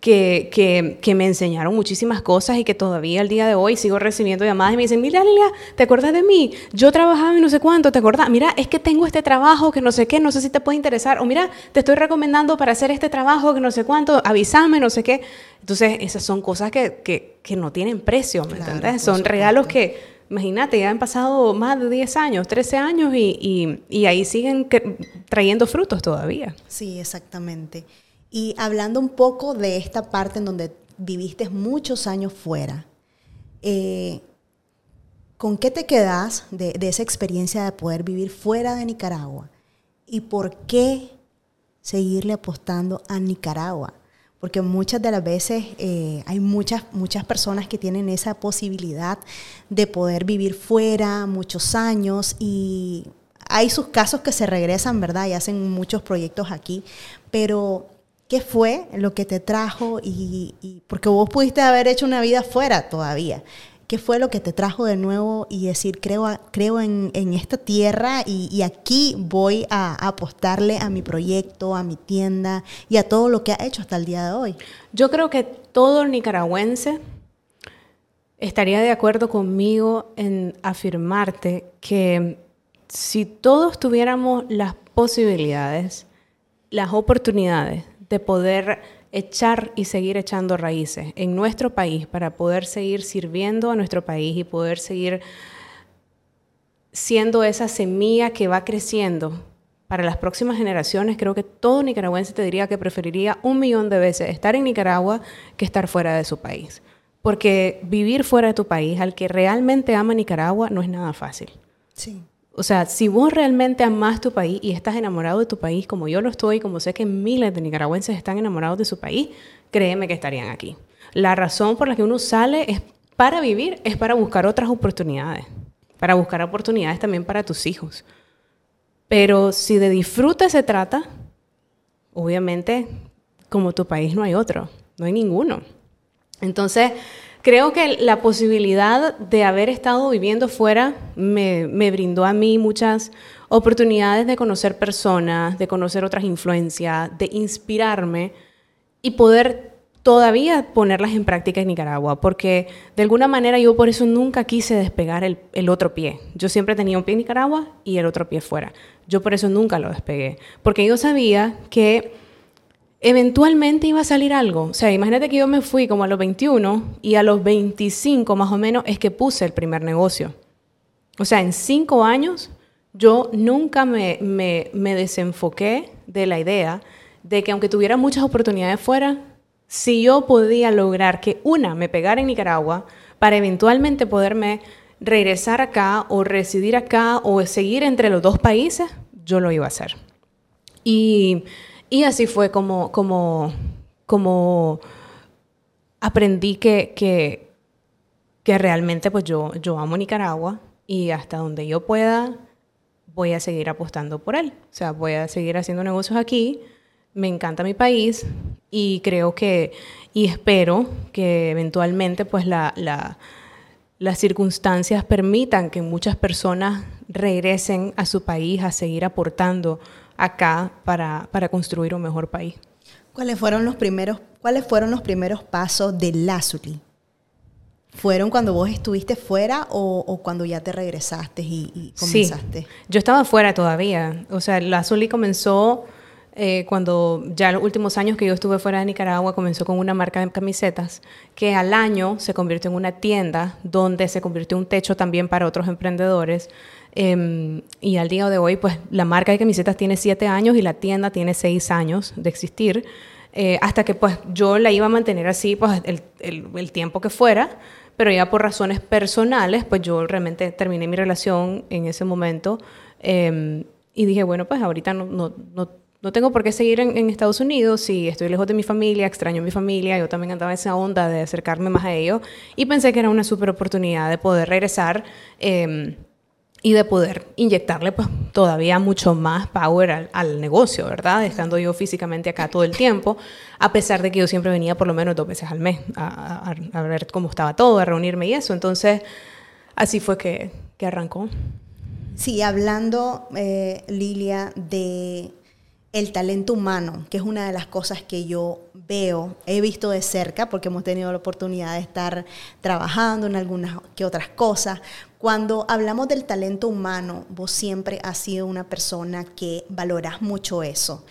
que, que, que, me enseñaron muchísimas cosas y que todavía al día de hoy sigo recibiendo llamadas y me dicen, mira Lilia, ¿te acuerdas de mí? Yo trabajaba y no sé cuánto, ¿te acuerdas? Mira, es que tengo este trabajo que no sé qué, no sé si te puede interesar, o mira, te estoy recomendando para hacer este trabajo que no sé cuánto, avísame, no sé qué. Entonces, esas son cosas que, que, que no tienen precio, ¿me claro, entiendes? Son supuesto. regalos que, imagínate, ya han pasado más de 10 años, 13 años y, ahí siguen trayendo frutos todavía. Sí, exactamente. Y hablando un poco de esta parte en donde viviste muchos años fuera, eh, ¿con qué te quedas de, esa experiencia de poder vivir fuera de Nicaragua? ¿Y por qué seguirle apostando a Nicaragua? Porque muchas de las veces eh, hay muchas, muchas personas que tienen esa posibilidad de poder vivir fuera muchos años y hay sus casos que se regresan, ¿verdad? Y hacen muchos proyectos aquí, pero ¿Qué fue lo que te trajo? Y, y, porque vos pudiste haber hecho una vida fuera todavía. ¿Qué fue lo que te trajo de nuevo y decir, creo, creo en, esta tierra y, y, aquí voy a, a apostarle a mi proyecto, a mi tienda y a todo lo que ha hecho hasta el día de hoy? Yo creo que todo nicaragüense estaría de acuerdo conmigo en afirmarte que si todos tuviéramos las posibilidades, las oportunidades de poder echar y seguir echando raíces en nuestro país para poder seguir sirviendo a nuestro país y poder seguir siendo esa semilla que va creciendo para las próximas generaciones, creo que todo nicaragüense te diría que preferiría un millón de veces estar en Nicaragua que estar fuera de su país. Porque vivir fuera de tu país, al que realmente ama Nicaragua, no es nada fácil. Sí. O sea, si vos realmente amás tu país y estás enamorado de tu país, como yo lo estoy, como sé que miles de nicaragüenses están enamorados de su país, créeme que estarían aquí. La razón por la que uno sale es para vivir, es para buscar otras oportunidades, para buscar oportunidades también para tus hijos. Pero si de disfrute se trata, obviamente, como tu país no hay otro, no hay ninguno. Entonces, Creo que la posibilidad de haber estado viviendo fuera me, brindó a mí muchas oportunidades de conocer personas, de conocer otras influencias, de inspirarme y poder todavía ponerlas en práctica en Nicaragua, porque de alguna manera yo por eso nunca quise despegar el otro pie. Yo siempre tenía un pie en Nicaragua y el otro pie fuera. Yo por eso nunca lo despegué, porque yo sabía que eventualmente iba a salir algo. O sea, imagínate que yo me fui como a los 21 y a los 25 más o menos es que puse el primer negocio. O sea, en cinco años yo nunca me, me, me desenfoqué de la idea de que aunque tuviera muchas oportunidades fuera, si yo podía lograr que una me pegara en Nicaragua para eventualmente poderme regresar acá o residir acá o seguir entre los dos países, yo lo iba a hacer. Y y así fue como, como, como aprendí que, que, que realmente pues yo, yo amo Nicaragua y hasta donde yo pueda voy a seguir apostando por él. O sea, voy a seguir haciendo negocios aquí. Me encanta mi país y creo que, y espero que eventualmente pues la, la, las circunstancias permitan que muchas personas regresen a su país a seguir aportando acá para, para construir un mejor país. ¿Cuáles fueron los primeros, cuáles fueron los primeros pasos de Lazuli? ¿Fueron cuando vos estuviste fuera o, o cuando ya te regresaste y, y, comenzaste? Sí, yo estaba fuera todavía. O sea, Lazuli comenzó eh, cuando ya los últimos años que yo estuve fuera de Nicaragua, comenzó con una marca de camisetas que al año se convirtió en una tienda donde se convirtió un techo también para otros emprendedores. Eh, y al día de hoy, pues la marca de camisetas tiene siete años y la tienda tiene seis años de existir. Eh, hasta que pues yo la iba a mantener así pues el, el, el, tiempo que fuera, pero ya por razones personales, pues yo realmente terminé mi relación en ese momento eh, y dije, bueno, pues ahorita no, no, no no tengo por qué seguir en, Estados Unidos si estoy lejos de mi familia, extraño a mi familia, yo también andaba en esa onda de acercarme más a ellos y pensé que era una súper oportunidad de poder regresar em, y de poder inyectarle pues todavía mucho más power al, negocio, ¿verdad? Estando yo físicamente acá todo el tiempo, a pesar de que yo siempre venía por lo menos dos veces al mes a, ver cómo estaba todo, a reunirme y eso. Entonces, así fue que, que arrancó. Sí, hablando, eh, Lilia, de el talento humano, que es una de las cosas que yo veo, he visto de cerca, porque hemos tenido la oportunidad de estar trabajando en algunas que otras cosas. Cuando hablamos del talento humano, vos siempre has sido una persona que valoras mucho eso.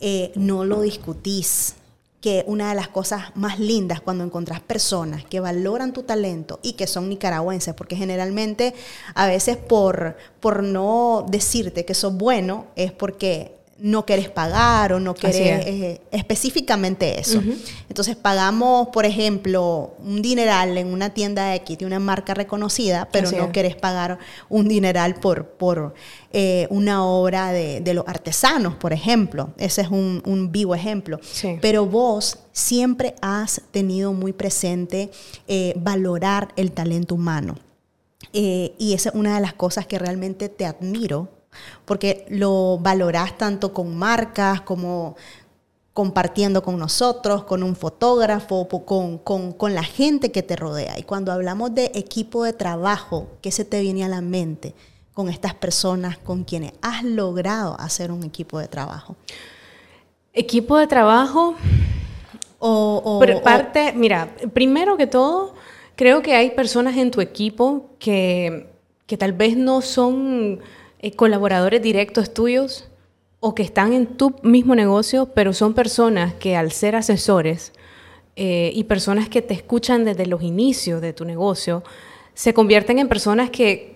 Eh, no lo discutís, que una de las cosas más lindas cuando encontrás personas que valoran tu talento y que son nicaragüenses, porque generalmente a veces por, por no decirte que sos bueno es porque no querés pagar o no querés eh, específicamente eso. Entonces pagamos, por ejemplo, un dineral en una tienda X de una marca reconocida, pero no querés pagar un dineral por, por eh, una obra de, los artesanos, por ejemplo. Ese es un, vivo ejemplo. Pero vos siempre has tenido muy presente eh, valorar el talento humano. y esa es una de las cosas que realmente te admiro porque lo valorás tanto con marcas como compartiendo con nosotros, con un fotógrafo, con, con, la gente que te rodea. Y cuando hablamos de equipo de trabajo, ¿qué se te viene a la mente con estas personas con quienes has logrado hacer un equipo de trabajo? Equipo de trabajo. O, parte, mira, primero que todo, creo que hay personas en tu equipo que, que tal vez no son eh, colaboradores directos tuyos o que están en tu mismo negocio, pero son personas que al ser asesores eh, y personas que te escuchan desde los inicios de tu negocio, se convierten en personas que,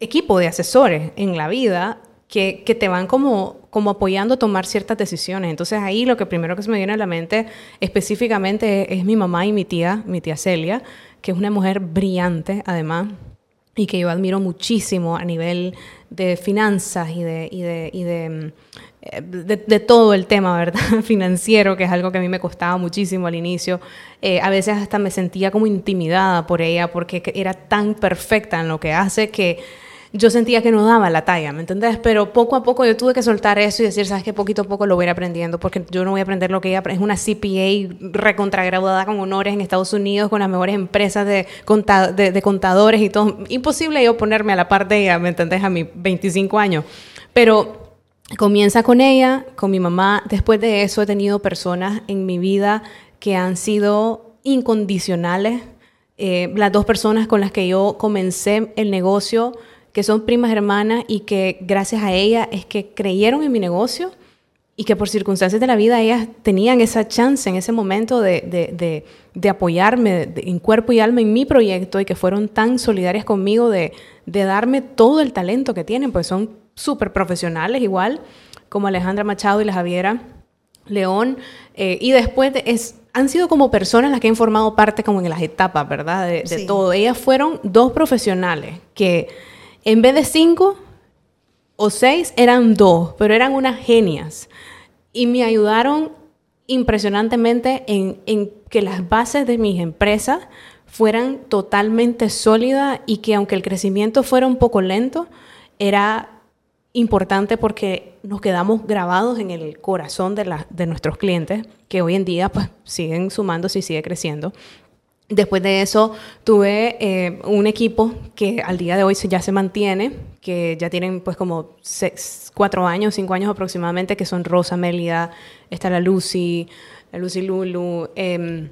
equipo de asesores en la vida, que, que, te van como, como apoyando a tomar ciertas decisiones. Entonces ahí lo que primero que se me viene a la mente específicamente es, es mi mamá y mi tía, mi tía Celia, que es una mujer brillante además y que yo admiro muchísimo a nivel de finanzas y de, y de, y de, eh, de, todo el tema, ¿verdad? Financiero, que es algo que a mí me costaba muchísimo al inicio. Eh, a veces hasta me sentía como intimidada por ella porque era tan perfecta en lo que hace que yo sentía que no daba la talla, ¿me entendés? Pero poco a poco yo tuve que soltar eso y decir, ¿sabes qué? Poquito a poco lo voy a ir aprendiendo, porque yo no voy a aprender lo que ella es una CPA recontragraduada con honores en Estados Unidos, con las mejores empresas de, de, contadores y todo. Imposible yo ponerme a la par de ella, ¿me entendés? A mis 25 años. Pero comienza con ella, con mi mamá. Después de eso he tenido personas en mi vida que han sido incondicionales. Eh, las dos personas con las que yo comencé el negocio que son primas hermanas y que gracias a ella es que creyeron en mi negocio y que por circunstancias de la vida ellas tenían esa chance en ese momento de, apoyarme en cuerpo y alma en mi proyecto y que fueron tan solidarias conmigo de, darme todo el talento que tienen, pues son súper profesionales igual, como Alejandra Machado y la Javiera León. Eh, y después es, han sido como personas las que han formado parte como en las etapas, ¿verdad? De, todo. Ellas fueron dos profesionales que en vez de cinco o seis, eran dos, pero eran unas genias. Y me ayudaron impresionantemente en, que las bases de mis empresas fueran totalmente sólidas y que aunque el crecimiento fuera un poco lento, era importante porque nos quedamos grabados en el corazón de, de nuestros clientes, que hoy en día pues, siguen sumándose y sigue creciendo. Después de eso tuve eh, un equipo que al día de hoy ya se mantiene, que ya tienen pues como cuatro años, cinco años aproximadamente, que son Rosa, Melida, está la Lucy, la Lucy Lulu, em,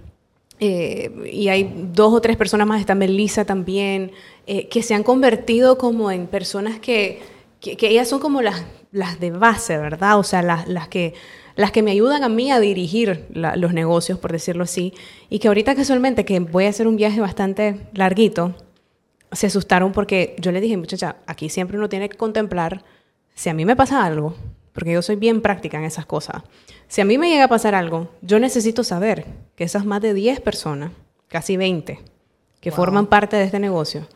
eh, y hay dos o tres personas más, está Melissa también, eh, que se han convertido como en personas que, que, ellas son como las, las de base, ¿verdad? O sea, las, las que las que me ayudan a mí a dirigir los negocios, por decirlo así, y que ahorita casualmente que voy a hacer un viaje bastante larguito, se asustaron porque yo le dije, muchacha, aquí siempre uno tiene que contemplar si a mí me pasa algo, porque yo soy bien práctica en esas cosas. Si a mí me llega a pasar algo, yo necesito saber que esas más de 10 personas, casi 20, que forman parte de este negocio,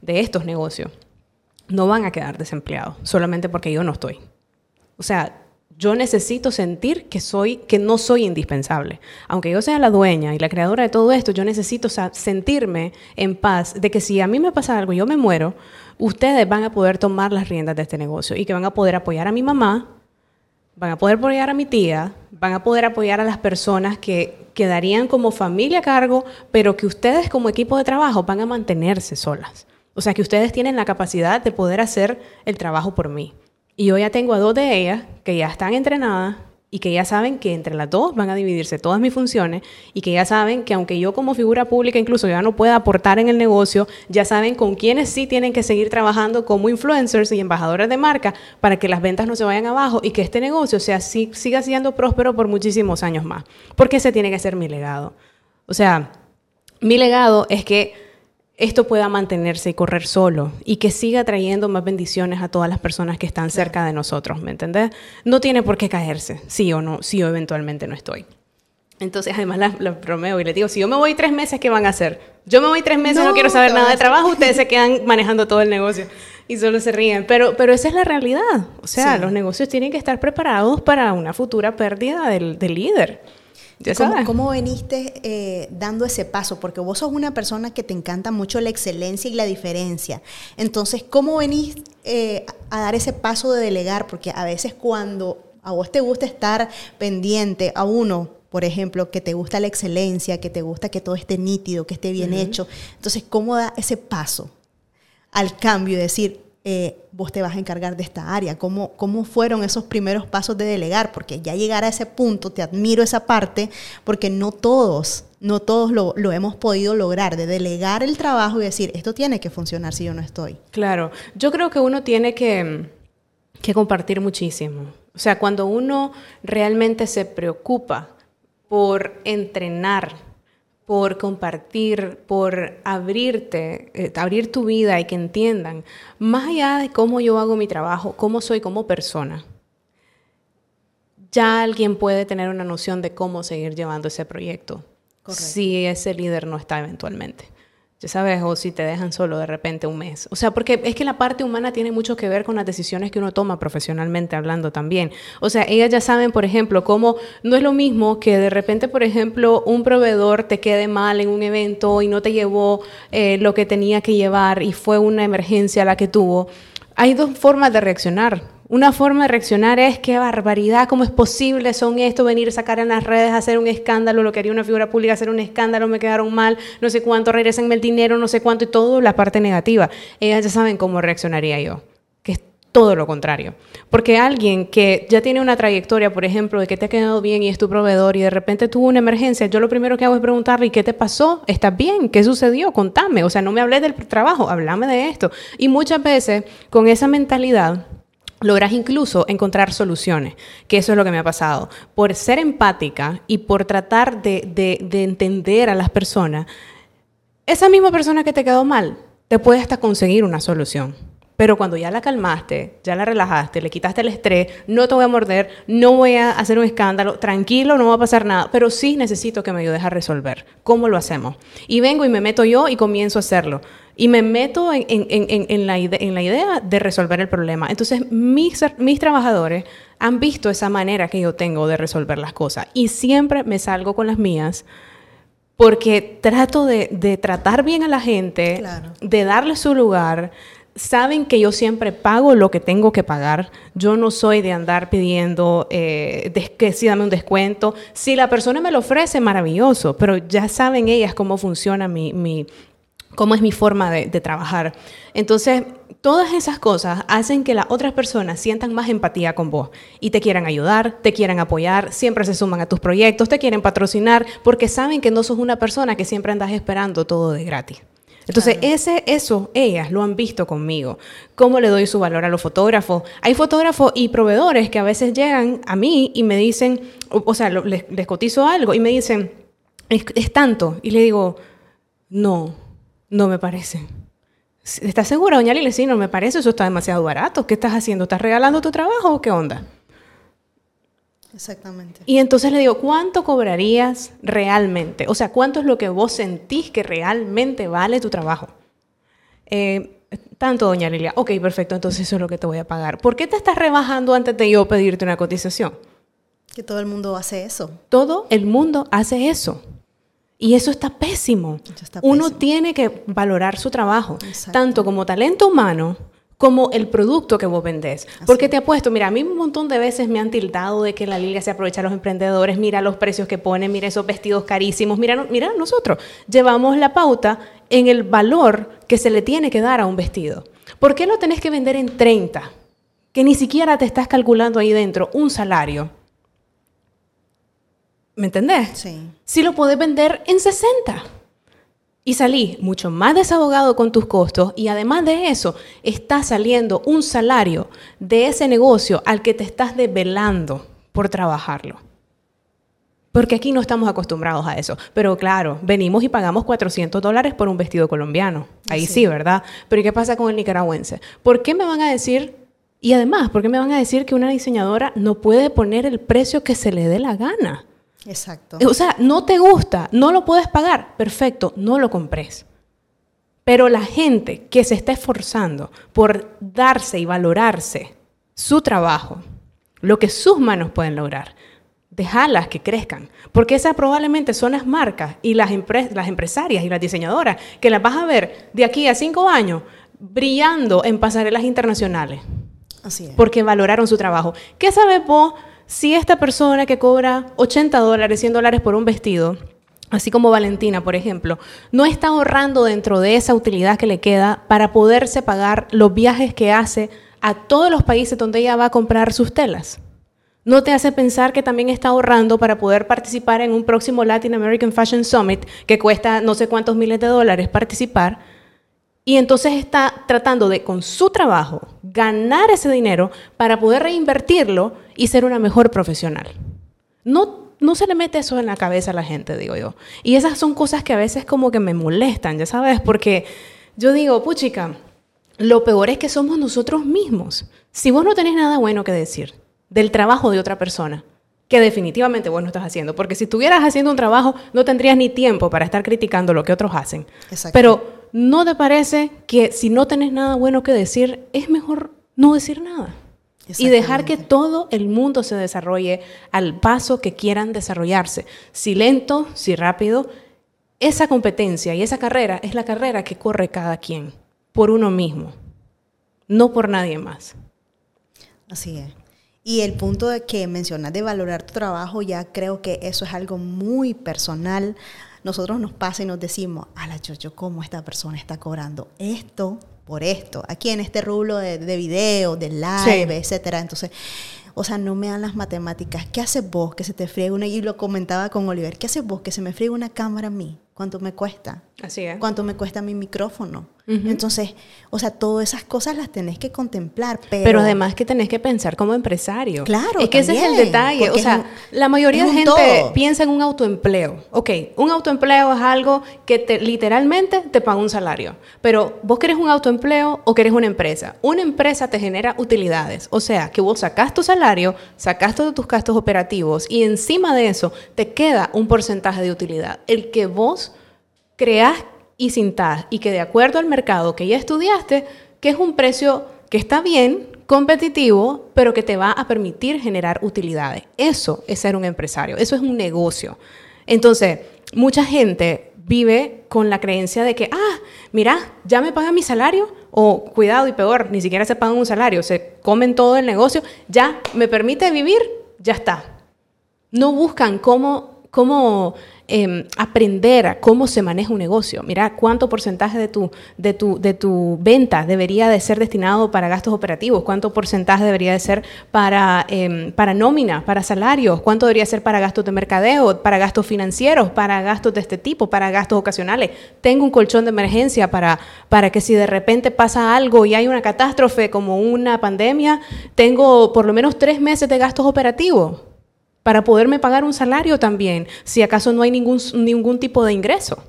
de estos negocios, no van a quedar desempleados solamente porque yo no estoy. O sea, Yo necesito sentir que soy, que no soy indispensable. Aunque yo sea la dueña y la creadora de todo esto, yo necesito sentirme en paz de que si a mí me pasa algo yo me muero, ustedes van a poder tomar las riendas de este negocio y que van a poder apoyar a mi mamá, van a poder apoyar a mi tía, van a poder apoyar a las personas que quedarían como familia a cargo, pero que ustedes como equipo de trabajo van a mantenerse solas. O sea, que ustedes tienen la capacidad de poder hacer el trabajo por mí. Y yo ya tengo a dos de ellas que ya están entrenadas y que ya saben que entre las dos van a dividirse todas mis funciones y que ya saben que aunque yo como figura pública incluso ya no pueda aportar en el negocio, ya saben con quiénes sí tienen que seguir trabajando como influencers y embajadores de marca para que las ventas no se vayan abajo y que este negocio sea, siga siendo próspero por muchísimos años más. Porque ese tiene que ser mi legado. O sea, mi legado es que esto pueda mantenerse y correr solo y que siga trayendo más bendiciones a todas las personas que están cerca de nosotros, ¿me entendés? No tiene por qué caerse, sí o no, si yo eventualmente no estoy. Entonces, además, la, bromeo y le digo, si yo me voy tres meses, ¿qué van a hacer? Yo me voy tres meses, no, quiero saber nada de trabajo, ustedes se quedan manejando todo el negocio y solo se ríen. Pero, pero esa es la realidad. O sea, los negocios tienen que estar preparados para una futura pérdida del, del líder. ¿Cómo, veniste eh, dando ese paso? Porque vos sos una persona que te encanta mucho la excelencia y la diferencia. Entonces, ¿cómo venís eh, a dar ese paso de delegar? Porque a veces cuando a vos te gusta estar pendiente a uno, por ejemplo, que te gusta la excelencia, que te gusta que todo esté nítido, que esté bien hecho. Entonces, ¿cómo da ese paso al cambio y decir, eh, vos te vas a encargar de esta área? ¿Cómo, ¿Cómo fueron esos primeros pasos de delegar? Porque ya llegar a ese punto, te admiro esa parte, porque no todos, no todos lo, lo, hemos podido lograr, de delegar el trabajo y decir, esto tiene que funcionar si yo no estoy. Claro, yo creo que uno tiene que, que compartir muchísimo. O sea, cuando uno realmente se preocupa por entrenar por compartir, por abrirte, eh, abrir tu vida y que entiendan, más allá de cómo yo hago mi trabajo, cómo soy como persona, ya alguien puede tener una noción de cómo seguir llevando ese proyecto si ese líder no está eventualmente ya sabes, o si te dejan solo de repente un mes. O sea, porque es que la parte humana tiene mucho que ver con las decisiones que uno toma profesionalmente hablando también. O sea, ellas ya saben, por ejemplo, cómo no es lo mismo que de repente, por ejemplo, un proveedor te quede mal en un evento y no te llevó eh, lo que tenía que llevar y fue una emergencia la que tuvo. Hay dos formas de reaccionar una forma de reaccionar es qué barbaridad, cómo es posible, son esto, venir a sacar en las redes, hacer un escándalo, lo que haría una figura pública, hacer un escándalo, me quedaron mal, no sé cuánto, regresenme el dinero, no sé cuánto y todo la parte negativa. Ellas ya saben cómo reaccionaría yo, que es todo lo contrario. Porque alguien que ya tiene una trayectoria, por ejemplo, de que te ha quedado bien y es tu proveedor y de repente tuvo una emergencia, yo lo primero que hago es preguntarle, ¿y qué te pasó? ¿Estás bien? ¿Qué sucedió? Contame. O sea, no me hables del trabajo, háblame de esto. Y muchas veces con esa mentalidad logras incluso encontrar soluciones, que eso es lo que me ha pasado. Por ser empática y por tratar de, entender a las personas, esa misma persona que te quedó mal, te puede hasta conseguir una solución. Pero cuando ya la calmaste, ya la relajaste, le quitaste el estrés, no te voy a morder, no voy a hacer un escándalo, tranquilo, no va a pasar nada, pero sí necesito que me ayudes a resolver. ¿Cómo lo hacemos? Y vengo y me meto yo y comienzo a hacerlo. Y me meto en, la, idea de resolver el problema. Entonces, mis, mis trabajadores han visto esa manera que yo tengo de resolver las cosas. Y siempre me salgo con las mías porque trato de, tratar bien a la gente, de darle su lugar, saben que yo siempre pago lo que tengo que pagar. Yo no soy de andar pidiendo eh, que sí dame un descuento. Si la persona me lo ofrece, maravilloso, pero ya saben ellas cómo funciona mi, mi cómo es mi forma de, de trabajar. Entonces, todas esas cosas hacen que las otras personas sientan más empatía con vos y te quieran ayudar, te quieran apoyar, siempre se suman a tus proyectos, te quieren patrocinar, porque saben que no sos una persona que siempre andas esperando todo de gratis. Entonces, ese, eso, ellas lo han visto conmigo. ¿Cómo le doy su valor a los fotógrafos? Hay fotógrafos y proveedores que a veces llegan a mí y me dicen, o, sea, les, cotizo algo y me dicen, es, tanto. Y le digo, no, no me parece. ¿Estás segura, doña Lili? Sí, no me parece, eso está demasiado barato. ¿Qué estás haciendo? ¿Estás regalando tu trabajo o qué onda? Exactamente. Y entonces le digo, ¿cuánto cobrarías realmente? O sea, ¿cuánto es lo que vos sentís que realmente vale tu trabajo? Eh, Tanto, doña Lilia. Ok, perfecto, entonces eso es lo que te voy a pagar. ¿Por qué te estás rebajando antes de yo pedirte una cotización? Que todo el mundo hace eso. Todo el mundo hace eso. Y eso está pésimo. Eso está Uno pésimo. tiene que valorar su trabajo, Exacto. tanto como talento humano como el producto que vos vendés. Porque te apuesto, mira, a mí un montón de veces me han tildado de que la liga se aprovecha a los emprendedores, mira los precios que ponen, mira esos vestidos carísimos, mira, mira nosotros llevamos la pauta en el valor que se le tiene que dar a un vestido. ¿Por qué lo tenés que vender en 30? Que ni siquiera te estás calculando ahí dentro un salario. ¿Me entendés? Sí. si lo podés vender en 60. Y salís mucho más desabogado con tus costos y además de eso, está saliendo un salario de ese negocio al que te estás desvelando por trabajarlo. Porque aquí no estamos acostumbrados a eso. Pero claro, venimos y pagamos 400 dólares por un vestido colombiano. Ahí Sí. sí, ¿verdad? Pero ¿y qué pasa con el nicaragüense? ¿Por qué me van a decir, y además, ¿por qué me van a decir que una diseñadora no puede poner el precio que se le dé la gana? Exacto. O sea, no te gusta, no lo puedes pagar, perfecto, no lo compres. Pero la gente que se está esforzando por darse y valorarse su trabajo, lo que sus manos pueden lograr, dejarlas que crezcan. Porque esas probablemente son las marcas y las, empre- las empresarias y las diseñadoras que las vas a ver de aquí a cinco años brillando en pasarelas internacionales Así es. porque valoraron su trabajo. ¿Qué sabes vos si esta persona que cobra 80 dólares, 100 dólares por un vestido, así como Valentina, por ejemplo, no está ahorrando dentro de esa utilidad que le queda para poderse pagar los viajes que hace a todos los países donde ella va a comprar sus telas? ¿No te hace pensar que también está ahorrando para poder participar en un próximo Latin American Fashion Summit que cuesta no sé cuántos miles de dólares participar? Y entonces está tratando de, con su trabajo, ganar ese dinero para poder reinvertirlo y ser una mejor profesional. No, no se le mete eso en la cabeza a la gente, digo yo. Y esas son cosas que a veces como que me molestan, ya sabes, porque yo digo, puchica, lo peor es que somos nosotros mismos. Si vos no tenés nada bueno que decir del trabajo de otra persona, que definitivamente vos no estás haciendo, porque si estuvieras haciendo un trabajo no tendrías ni tiempo para estar criticando lo que otros hacen. Exacto. Pero ¿no te parece que si no tenés nada bueno que decir, es mejor no decir nada? Y dejar que todo el mundo se desarrolle al paso que quieran desarrollarse. Si lento, si rápido, esa competencia y esa carrera es la carrera que corre cada quien, por uno mismo, no por nadie más. Así es. Y el punto de que mencionas de valorar tu trabajo, ya creo que eso es algo muy personal. Nosotros nos pasa y nos decimos, a la chocho, ¿cómo esta persona está cobrando esto por esto? Aquí en este rublo de, de video, de live, Sí. etcétera. Entonces, o sea, no me dan las matemáticas. ¿Qué haces vos que se te friegue una? Y lo comentaba con Oliver. ¿Qué haces vos que se me friegue una cámara a mí? ¿Cuánto me cuesta? Así es. ¿Cuánto me cuesta mi micrófono? Entonces, o sea, todas esas cosas las tenés que contemplar. Pero, Pero, además que tenés que pensar como empresario. Claro, Es que ese es el detalle. O sea, un- la mayoría de gente todo. piensa en un autoempleo. Ok, un autoempleo es algo que te, literalmente te paga un salario. Pero vos querés un autoempleo o querés una empresa. Una empresa te genera utilidades. O sea, que vos sacás tu salario, sacás todos tus gastos operativos y encima de eso te queda un porcentaje de utilidad. El que vos creas y sintás y que de acuerdo al mercado que ya estudiaste, que es un precio que está bien, competitivo, pero que te va a permitir generar utilidades. Eso es ser un empresario, eso es un negocio. Entonces, mucha gente vive con la creencia de que, ah, mira, ya me pagan mi salario, o cuidado y peor, ni siquiera se pagan un salario, se comen todo el negocio, ya me permite vivir, ya está no buscan cómo, cómo eh, aprender cómo se maneja un negocio. Mira cuánto porcentaje de tu, de, tu, de tu venta debería de ser destinado para gastos operativos, cuánto porcentaje debería de ser para, eh, para nómina, para salarios, cuánto debería ser para gastos de mercadeo, para gastos financieros, para gastos de este tipo, para gastos ocasionales. Tengo un colchón de emergencia para, para que si de repente pasa algo y hay una catástrofe como una pandemia, tengo por lo menos tres meses de gastos operativos para poderme pagar un salario también, si acaso no hay ningún, ningún tipo de ingreso.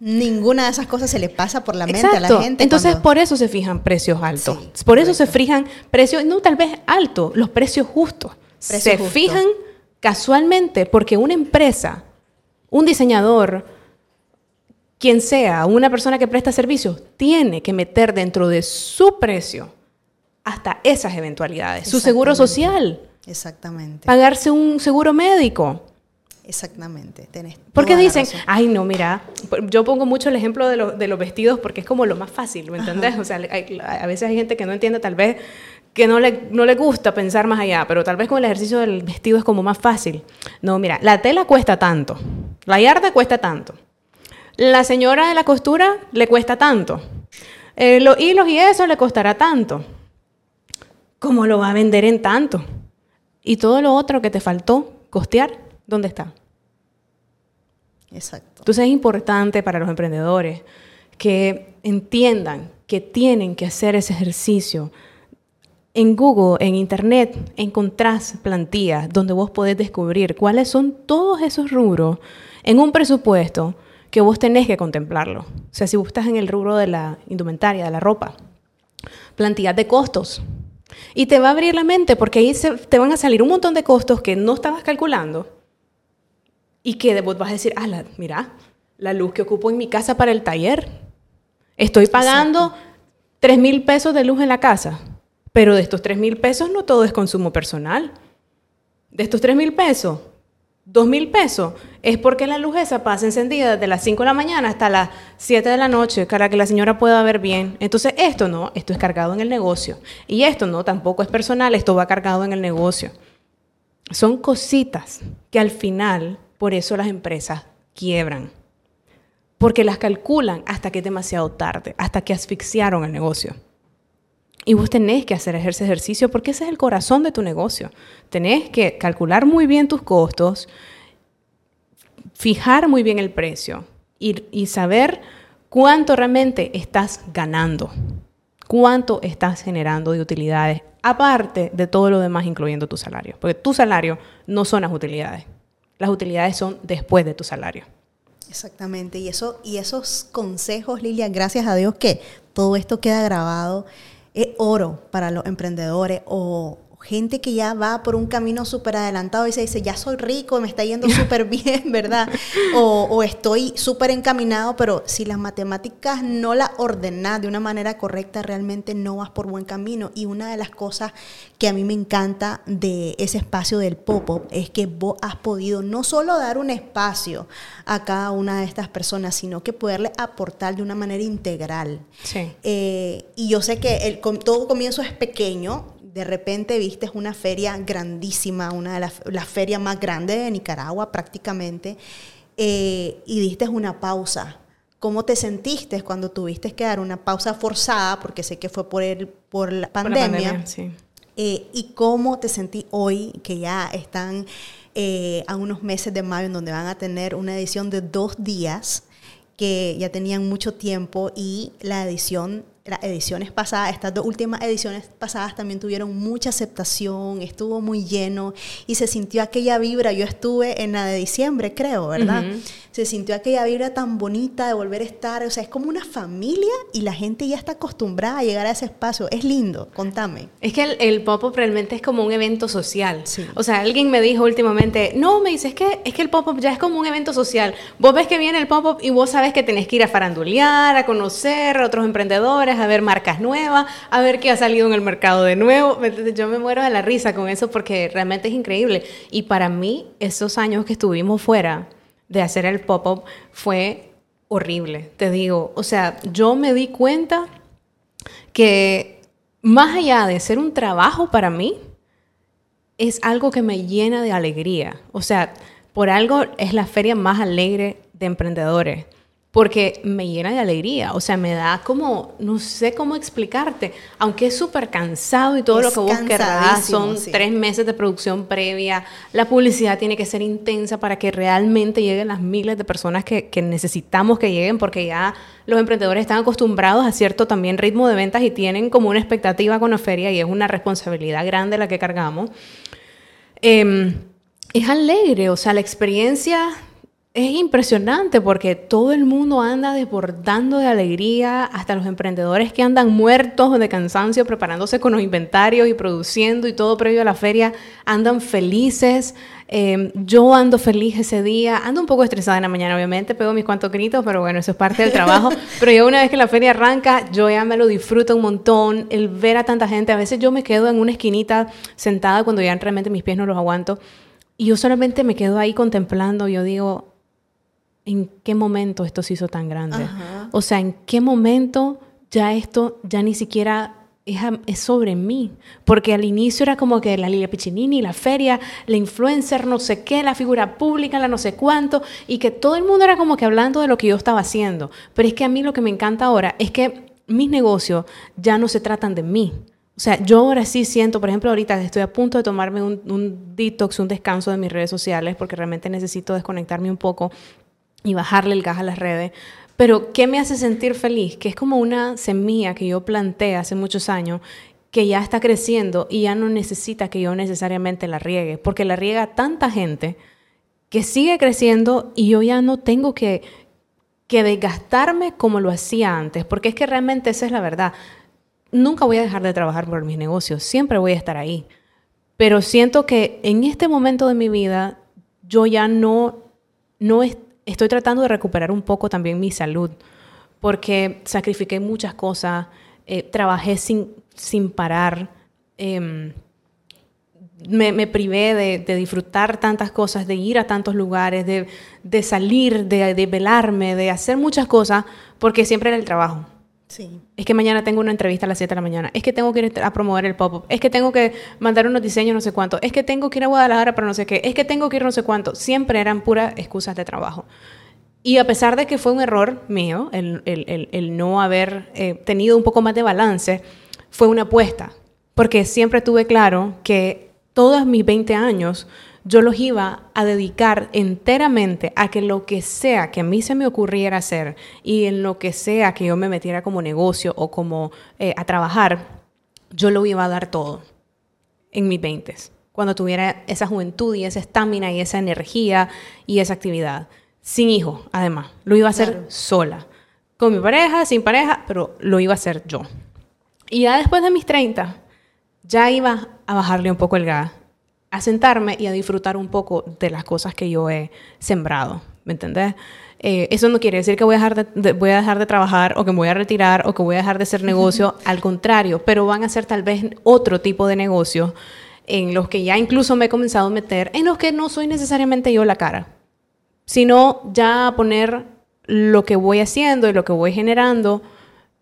Ninguna de esas cosas se le pasa por la mente a la gente. Entonces, cuando- por eso se fijan precios altos. Sí, por eso se fijan precios, no tal vez altos, los precios justos. Se fijan casualmente porque una empresa, un diseñador, quien sea, una persona que presta servicios, tiene que meter dentro de su precio hasta esas eventualidades. Su seguro social. Exactamente. Pagarse un seguro médico. Exactamente. porque dicen, ay, no, mira, yo pongo mucho el ejemplo de, los vestidos porque es como lo más fácil, ¿me entendés? O sea, a veces hay gente que no entiende, tal vez que no le, no le gusta pensar más allá, pero tal vez con el ejercicio del vestido es como más fácil. No, mira, la tela cuesta tanto, la yarda cuesta tanto, la señora de la costura le cuesta tanto, eh, los hilos y eso le costará tanto. ¿Cómo lo va a vender en tanto? Y todo lo otro que te faltó costear, ¿dónde está? Exacto. Entonces es importante para los emprendedores que entiendan que tienen que hacer ese ejercicio. En Google, en Internet, encontrás plantillas donde vos podés descubrir cuáles son todos esos rubros en un presupuesto que vos tenés que contemplarlo. O sea, si vos estás en el rubro de la indumentaria, de la ropa, plantillas de costos, y te va a abrir la mente porque ahí te van a salir un montón de costos que no estabas calculando y que vos vas a decir, ah, mira, la luz que ocupo en mi casa para el taller. Estoy pagando tres mil pesos de luz en la casa, pero de estos tres mil pesos no todo es consumo personal. De estos tres mil pesos, dos mil pesos es porque la luz esa pasa encendida desde las 5 de la mañana hasta las 7 de la noche para que la señora pueda ver bien. Entonces, esto no, esto es cargado en el negocio. Y esto no, tampoco es personal, esto va cargado en el negocio. Son cositas que al final, por eso las empresas quiebran. Porque las calculan hasta que es demasiado tarde, hasta que asfixiaron el negocio. Y vos tenés que hacer ese ejercicio porque ese es el corazón de tu negocio. Tenés que calcular muy bien tus costos, fijar muy bien el precio y, saber cuánto realmente estás ganando, cuánto estás generando de utilidades, aparte de todo lo demás, incluyendo tu salario. Porque tu salario no son las utilidades. Las utilidades son después de tu salario. Exactamente, y, eso, y esos consejos, Lilia, gracias a Dios que todo esto queda grabado es oro para los emprendedores o gente que ya va por un camino súper adelantado y se dice, ya soy rico, me está yendo súper bien, ¿verdad? O, estoy súper encaminado, pero si las matemáticas no las ordenas de una manera correcta, realmente no vas por buen camino. Y una de las cosas que a mí me encanta de ese espacio del pop-up es que vos has podido no solo dar un espacio a cada una de estas personas, sino que poderle aportar de una manera integral. Sí. Eh, y yo sé que el, todo comienzo es pequeño, de repente viste una feria grandísima, una de las, ferias más grandes de Nicaragua prácticamente, eh, y diste una pausa. ¿Cómo te sentiste cuando tuviste que dar una pausa forzada, porque sé que fue por, el, por la pandemia? Eh, ¿Y cómo te sentí hoy que ya están eh, a unos meses de mayo en donde van a tener una edición de dos días? que ya tenían mucho tiempo y la edición las ediciones pasadas, estas dos últimas ediciones pasadas también tuvieron mucha aceptación, estuvo muy lleno y se sintió aquella vibra. Yo estuve en la de diciembre, creo, ¿verdad? Se sintió aquella vibra tan bonita de volver a estar, o sea, es como una familia y la gente ya está acostumbrada a llegar a ese espacio. Es lindo, contame. Es que el, pop-up realmente es como un evento social. O sea, alguien me dijo últimamente, no, me dice, es que, es que el pop-up ya es como un evento social. Vos ves que viene el pop-up y vos sabes que tenés que ir a farandulear, a conocer a otros emprendedores, a ver marcas nuevas, a ver qué ha salido en el mercado de nuevo. Yo me muero de la risa con eso porque realmente es increíble. Y para mí, esos años que estuvimos fuera de hacer el pop-up fue horrible, te digo. O sea, yo me di cuenta que más allá de ser un trabajo para mí, es algo que me llena de alegría. O sea, por algo es la feria más alegre de emprendedores porque me llena de alegría, o sea, me da como, no sé cómo explicarte, aunque es súper cansado y todo lo que vos querrás, son tres meses de producción previa, la publicidad tiene que ser intensa para que realmente lleguen las miles de personas que, que necesitamos que lleguen, porque ya los emprendedores están acostumbrados a cierto también ritmo de ventas y tienen como una expectativa con la feria y es una responsabilidad grande la que cargamos. Em, es alegre, o sea, la experiencia es impresionante porque todo el mundo anda desbordando de alegría, hasta los emprendedores que andan muertos de cansancio preparándose con los inventarios y produciendo y todo previo a la feria, andan felices. Em, yo ando feliz ese día, ando un poco estresada en la mañana, obviamente, pego mis cuantos gritos, pero bueno, eso es parte del trabajo. pero ya una vez que la feria arranca, yo ya me lo disfruto un montón, el ver a tanta gente, a veces yo me quedo en una esquinita sentada cuando ya realmente mis pies no los aguanto. Y yo solamente me quedo ahí contemplando, yo digo, ¿en qué momento esto se hizo tan grande? O sea, ¿en qué momento ya esto ya ni siquiera es, sobre mí? Porque al inicio era como que la Lilia Piccinini, la feria, la influencer, no sé qué, la figura pública, la no sé cuánto, y que todo el mundo era como que hablando de lo que yo estaba haciendo. Pero es que a mí lo que me encanta ahora es que mis negocios ya no se tratan de mí. O sea, yo ahora sí siento, por ejemplo, ahorita estoy a punto de tomarme un, un, detox, un descanso de mis redes sociales, porque realmente necesito desconectarme un poco y bajarle el gas a las redes. Pero, ¿qué me hace sentir feliz? Que es como una semilla que yo planté hace muchos años que ya está creciendo y ya no necesita que yo necesariamente la riegue, porque la riega tanta gente que sigue creciendo y yo ya no tengo que, que desgastarme como lo hacía antes, porque es que realmente esa es la verdad. Nunca voy a dejar de trabajar por mis negocios, siempre voy a estar ahí. Pero siento que en este momento de mi vida yo ya no, no, estoy tratando de recuperar un poco también mi salud, porque sacrifiqué muchas cosas, eh, trabajé sin, sin parar, em, me, privé de, disfrutar tantas cosas, de ir a tantos lugares, de, salir, de, de velarme, de hacer muchas cosas, porque siempre era el trabajo. Es que mañana tengo una entrevista a las 7 de la mañana. Es que tengo que ir a promover el pop-up. Es que tengo que mandar unos diseños no sé cuánto. Es que tengo que ir a Guadalajara para no sé qué. Es que tengo que ir no sé cuánto. Siempre eran puras excusas de trabajo. Y a pesar de que fue un error mío, el, no haber eh, tenido un poco más de balance, fue una apuesta. Porque siempre tuve claro que todos mis 20 años yo los iba a dedicar enteramente a que lo que sea que a mí se me ocurriera hacer y en lo que sea que yo me metiera como negocio o como eh, a trabajar, yo lo iba a dar todo en mis 20 cuando tuviera esa juventud y esa estamina y esa energía y esa actividad. Sin hijo, además. Lo iba a hacer sola. Con mi pareja, sin pareja, pero lo iba a hacer yo. Y ya después de mis 30, ya iba a bajarle un poco el gas a sentarme y a disfrutar un poco de las cosas que yo he sembrado, ¿me entendés? Eh, eso no quiere decir que voy a, dejar de, voy a dejar de trabajar o que me voy a retirar o que voy a dejar de hacer negocio, al contrario, pero van a ser tal vez otro tipo de negocio en los que ya incluso me he comenzado a meter, en los que no soy necesariamente yo la cara, sino ya poner lo que voy haciendo y lo que voy generando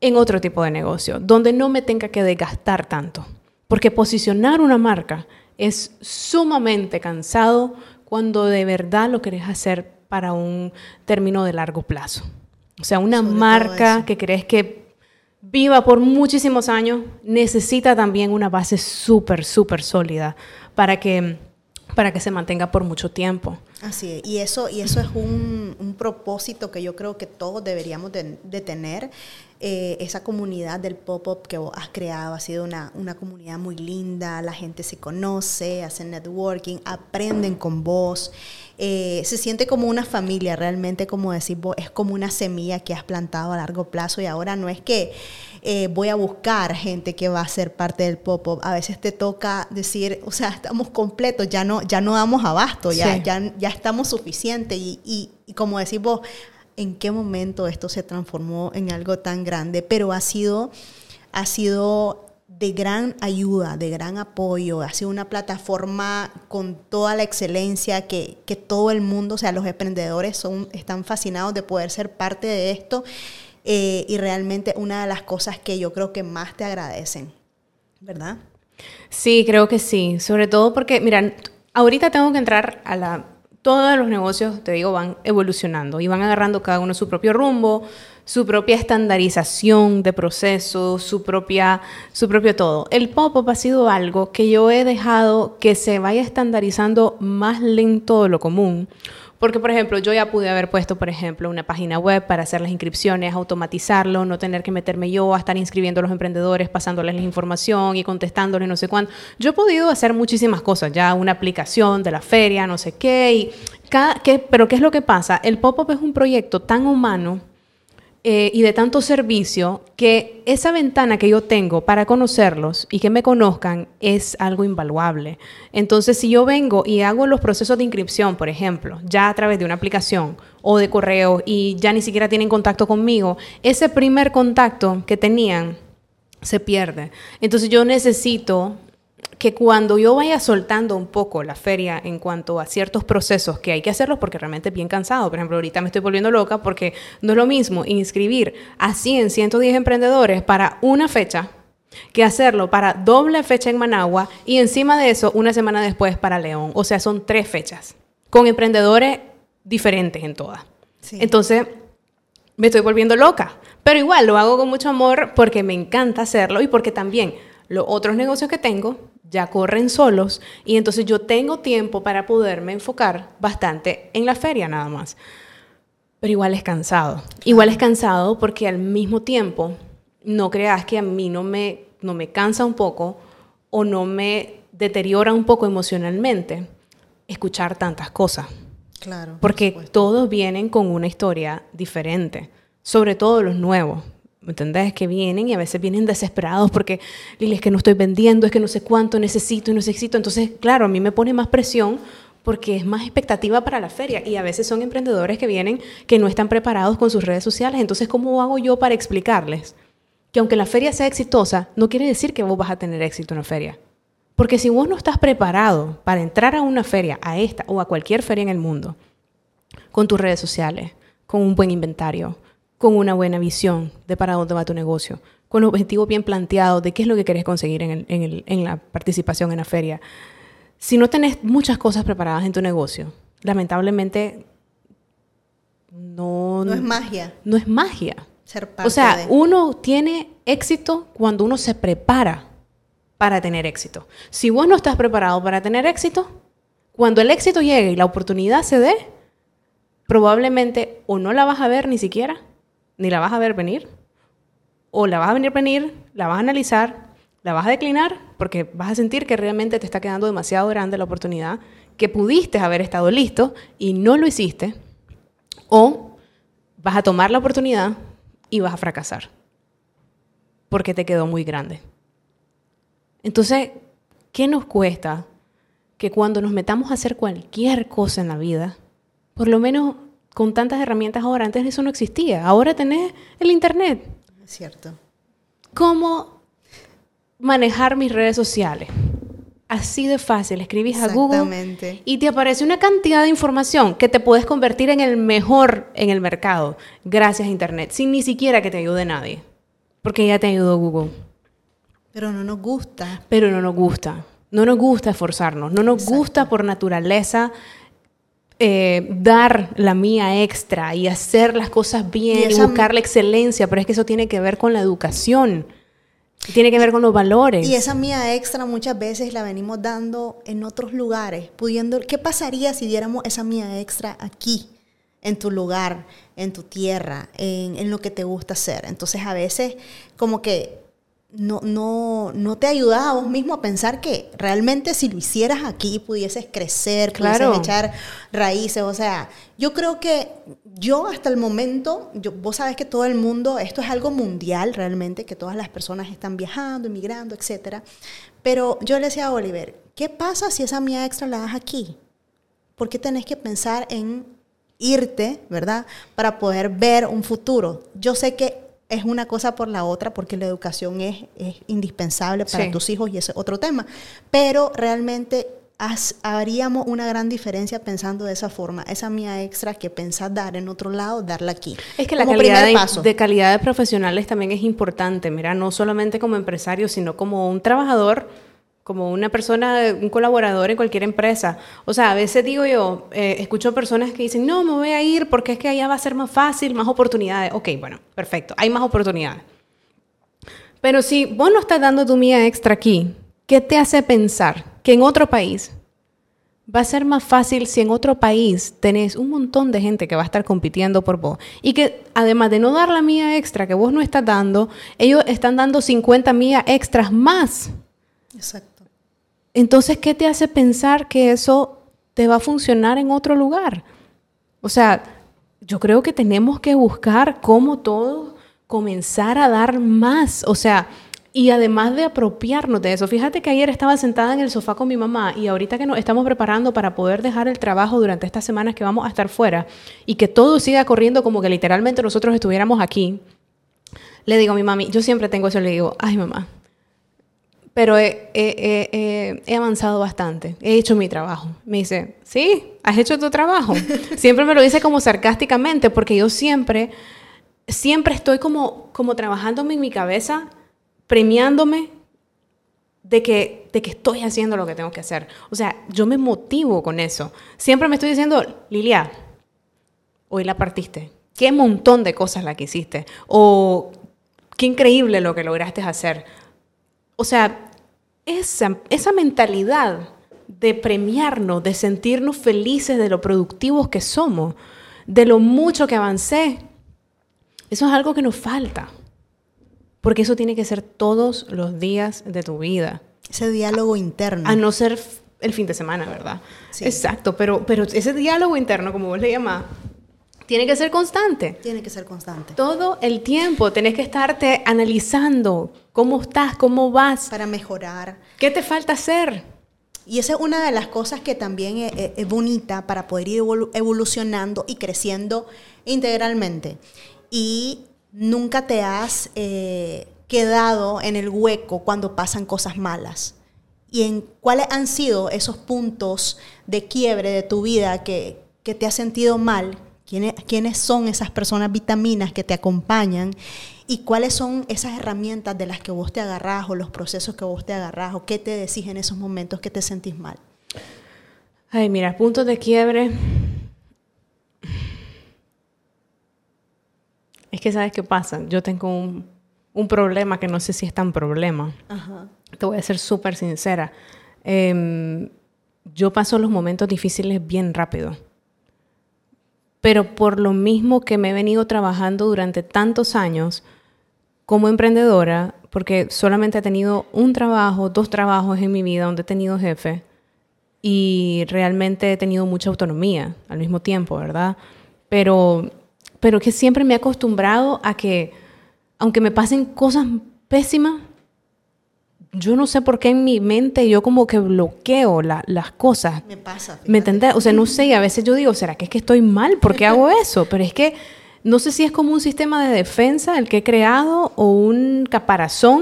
en otro tipo de negocio, donde no me tenga que desgastar tanto. Porque posicionar una marca es sumamente cansado cuando de verdad lo querés hacer para un término de largo plazo. O sea, una marca que crees que viva por muchísimos años necesita también una base súper, súper sólida para que, para que se mantenga por mucho tiempo. Así es, y eso, y eso es un, un propósito que yo creo que todos deberíamos de, de tener eh, esa comunidad del pop-up que vos has creado ha sido una, una, comunidad muy linda, la gente se conoce, hacen networking, aprenden con vos, eh, se siente como una familia, realmente como decir vos, es como una semilla que has plantado a largo plazo y ahora no es que eh, voy a buscar gente que va a ser parte del pop-up, a veces te toca decir, o sea, estamos completos, ya no, ya no damos abasto, ya, ya, ya estamos suficientes y, y, y como decís vos, en qué momento esto se transformó en algo tan grande, pero ha sido, ha sido de gran ayuda, de gran apoyo, ha sido una plataforma con toda la excelencia que, que todo el mundo, o sea, los emprendedores son, están fascinados de poder ser parte de esto eh, y realmente una de las cosas que yo creo que más te agradecen, ¿verdad? Sí, creo que sí, sobre todo porque, mira, ahorita tengo que entrar a la todos los negocios, te digo, van evolucionando y van agarrando cada uno su propio rumbo, su propia estandarización de procesos, su su propio todo. El pop-up ha sido algo que yo he dejado que se vaya estandarizando más lento de lo común, Porque, por ejemplo, yo ya pude haber puesto, por ejemplo, una página web para hacer las inscripciones, automatizarlo, no tener que meterme yo a estar inscribiendo a los emprendedores, pasándoles la información y contestándoles no sé cuánto. Yo he podido hacer muchísimas cosas, ya una aplicación de la feria, no sé qué, y cada, qué, pero ¿qué es lo que pasa? El pop-up es un proyecto tan humano eh, y de tanto servicio que esa ventana que yo tengo para conocerlos y que me conozcan es algo invaluable. Entonces, si yo vengo y hago los procesos de inscripción, por ejemplo, ya a través de una aplicación o de correo y ya ni siquiera tienen contacto conmigo, ese primer contacto que tenían se pierde. Entonces yo necesito que cuando yo vaya soltando un poco la feria en cuanto a ciertos procesos que hay que hacerlos porque realmente es bien cansado. Por ejemplo, ahorita me estoy volviendo loca porque no es lo mismo inscribir a 100, 110 emprendedores para una fecha que hacerlo para doble fecha en Managua y encima de eso una semana después para León. O sea, son tres fechas con emprendedores diferentes en todas. Entonces, me estoy volviendo loca. Pero igual lo hago con mucho amor porque me encanta hacerlo y porque también los otros negocios que tengo ya corren solos y entonces yo tengo tiempo para poderme enfocar bastante en la feria nada más. Pero igual es cansado. Igual es cansado porque al mismo tiempo no creas que a mí no me, no me cansa un poco o no me deteriora un poco emocionalmente escuchar tantas cosas. Claro. Porque todos vienen con una historia diferente, sobre todo los nuevos. ¿Me entendés? Que vienen y a veces vienen desesperados porque, Lili, es que no estoy vendiendo, es que no sé cuánto necesito y no necesito. Entonces, claro, a mí me pone más presión porque es más expectativa para la feria y a veces son emprendedores que vienen que no están preparados con sus redes sociales. Entonces, ¿cómo hago yo para explicarles que aunque la feria sea exitosa, no quiere decir que vos vas a tener éxito en la feria? Porque si vos no estás preparado para entrar a una feria, a esta o a cualquier feria en el mundo, con tus redes sociales, con un buen inventario, con una buena visión de para dónde va tu negocio, con objetivos bien planteados de qué es lo que quieres conseguir en, la participación en la feria. Si no tenés muchas cosas preparadas en tu negocio, lamentablemente no... No es magia. No es magia. Ser o sea, uno tiene éxito cuando uno se prepara para tener éxito. Si vos no estás preparado para tener éxito, cuando el éxito llegue y la oportunidad se dé, probablemente o no la vas a ver ni siquiera, ni la vas a ver venir, o la vas a venir venir, la vas a analizar, la vas a declinar, porque vas a sentir que realmente te está quedando demasiado grande la oportunidad, que pudiste haber estado listo y no lo hiciste, o vas a tomar la oportunidad y vas a fracasar, porque te quedó muy grande. Entonces, ¿qué nos cuesta que cuando nos metamos a hacer cualquier cosa en la vida, por lo menos con tantas herramientas ahora. Antes eso no existía. Ahora tenés el Internet. Es cierto. ¿Cómo manejar mis redes sociales? Así de fácil. Escribís a Google y te aparece una cantidad de información que te puedes convertir en el mejor en el mercado gracias a Internet, sin ni siquiera que te ayude nadie. Porque ya te ayudó Google. Pero no nos gusta. Pero no nos gusta. No nos gusta esforzarnos. No nos gusta por naturaleza eh, dar la mía extra y hacer las cosas bien y, buscar la excelencia, pero es que eso tiene que ver con la educación, tiene que ver con los valores. Y esa mía extra muchas veces la venimos dando en otros lugares, pudiendo, ¿qué pasaría si diéramos esa mía extra aquí? en tu lugar, en tu tierra, en, en lo que te gusta hacer. Entonces a veces como que no, no, no te ayuda a vos mismo a pensar que realmente si lo hicieras aquí pudieses crecer, pudieses echar raíces. O sea, yo creo que yo hasta el momento, yo, vos sabes que todo el mundo, esto es algo mundial realmente, que todas las personas están viajando, emigrando, etc. Pero yo le decía a Oliver, ¿qué pasa si esa mía extra la das aquí? ¿Por qué tenés que pensar en irte, verdad? Para poder ver un futuro. Yo sé que es una cosa por la otra porque la educación es, indispensable para tus hijos y ese es otro tema. Pero realmente haríamos una gran diferencia pensando de esa forma. Esa mía extra que pensás dar en otro lado, darla aquí. Es que la calidad de, de, calidad de profesionales también es importante. Mira, no solamente como empresario, sino como un trabajador como una persona, un colaborador en cualquier empresa. O sea, a veces digo yo, eh, escucho personas que dicen, no, me voy a ir porque es que allá va a ser más fácil, más oportunidades. Ok, bueno, perfecto, hay más oportunidades. Pero si vos no estás dando tu mía extra aquí, ¿qué te hace pensar que en otro país va a ser más fácil si en otro país tenés un montón de gente que va a estar compitiendo por vos y que además de no dar la mía extra que vos no estás dando, ellos están dando 50 millas extras más. Exacto. Entonces, ¿qué te hace pensar que eso te va a funcionar en otro lugar? O sea, yo creo que tenemos que buscar cómo todos comenzar a dar más. O sea, y además de apropiarnos de eso, fíjate que ayer estaba sentada en el sofá con mi mamá y ahorita que nos estamos preparando para poder dejar el trabajo durante estas semanas que vamos a estar fuera y que todo siga corriendo como que literalmente nosotros estuviéramos aquí, le digo a mi mami, yo siempre tengo eso, le digo, ay mamá, pero he, he, avanzado bastante, he hecho mi trabajo. Me dice, sí, has hecho tu trabajo. siempre me lo dice como sarcásticamente porque yo siempre, siempre estoy como, como trabajándome en mi cabeza premiándome de que, de que estoy haciendo lo que tengo que hacer. O sea, yo me motivo con eso. Siempre me estoy diciendo, Lilia, hoy la partiste. Qué montón de cosas la que hiciste. O qué increíble lo que lograste hacer. O sea, esa, esa mentalidad de premiarnos, de sentirnos felices de lo productivos que somos, de lo mucho que avancé, eso es algo que nos falta. Porque eso tiene que ser todos los días de tu vida. Ese diálogo interno. A no ser el fin de semana, ¿verdad? Sí. Exacto, pero, pero ese diálogo interno, como vos le llamás, tiene que ser constante. Tiene que ser constante. Todo el tiempo tenés que estarte analizando cómo estás, cómo vas. Para mejorar. ¿Qué te falta hacer? Y esa es una de las cosas que también es, es bonita para poder ir evolucionando y creciendo integralmente. Y nunca te has eh, quedado en el hueco cuando pasan cosas malas. ¿Y en cuáles han sido esos puntos de quiebre de tu vida que, te has sentido mal? ¿Quiénes, ¿Quiénes son esas personas vitaminas que te acompañan? ¿Y cuáles son esas herramientas de las que vos te agarrás o los procesos que vos te agarrás o qué te decís en esos momentos que te sentís mal? Ay, mira, puntos de quiebre Es que sabes qué pasa, yo tengo un, problema que no sé si es tan problema. Te voy a ser súper sincera. Em, yo paso los momentos difíciles bien rápido. Pero por lo mismo que me he venido trabajando durante tantos años como emprendedora, porque solamente he tenido un trabajo, dos trabajos en mi vida donde he tenido jefe y realmente he tenido mucha autonomía al mismo tiempo, ¿verdad? Pero pero que siempre me he acostumbrado a que, aunque me pasen cosas pésimas, yo no sé por qué en mi mente yo como que bloqueo las cosas. Me pasa. ¿Me entendés? O sea, no sé, y a veces yo digo, ¿será que es que estoy mal? ¿Por qué hago eso? Pero es que no sé si es como un sistema de defensa el que he creado o un caparazón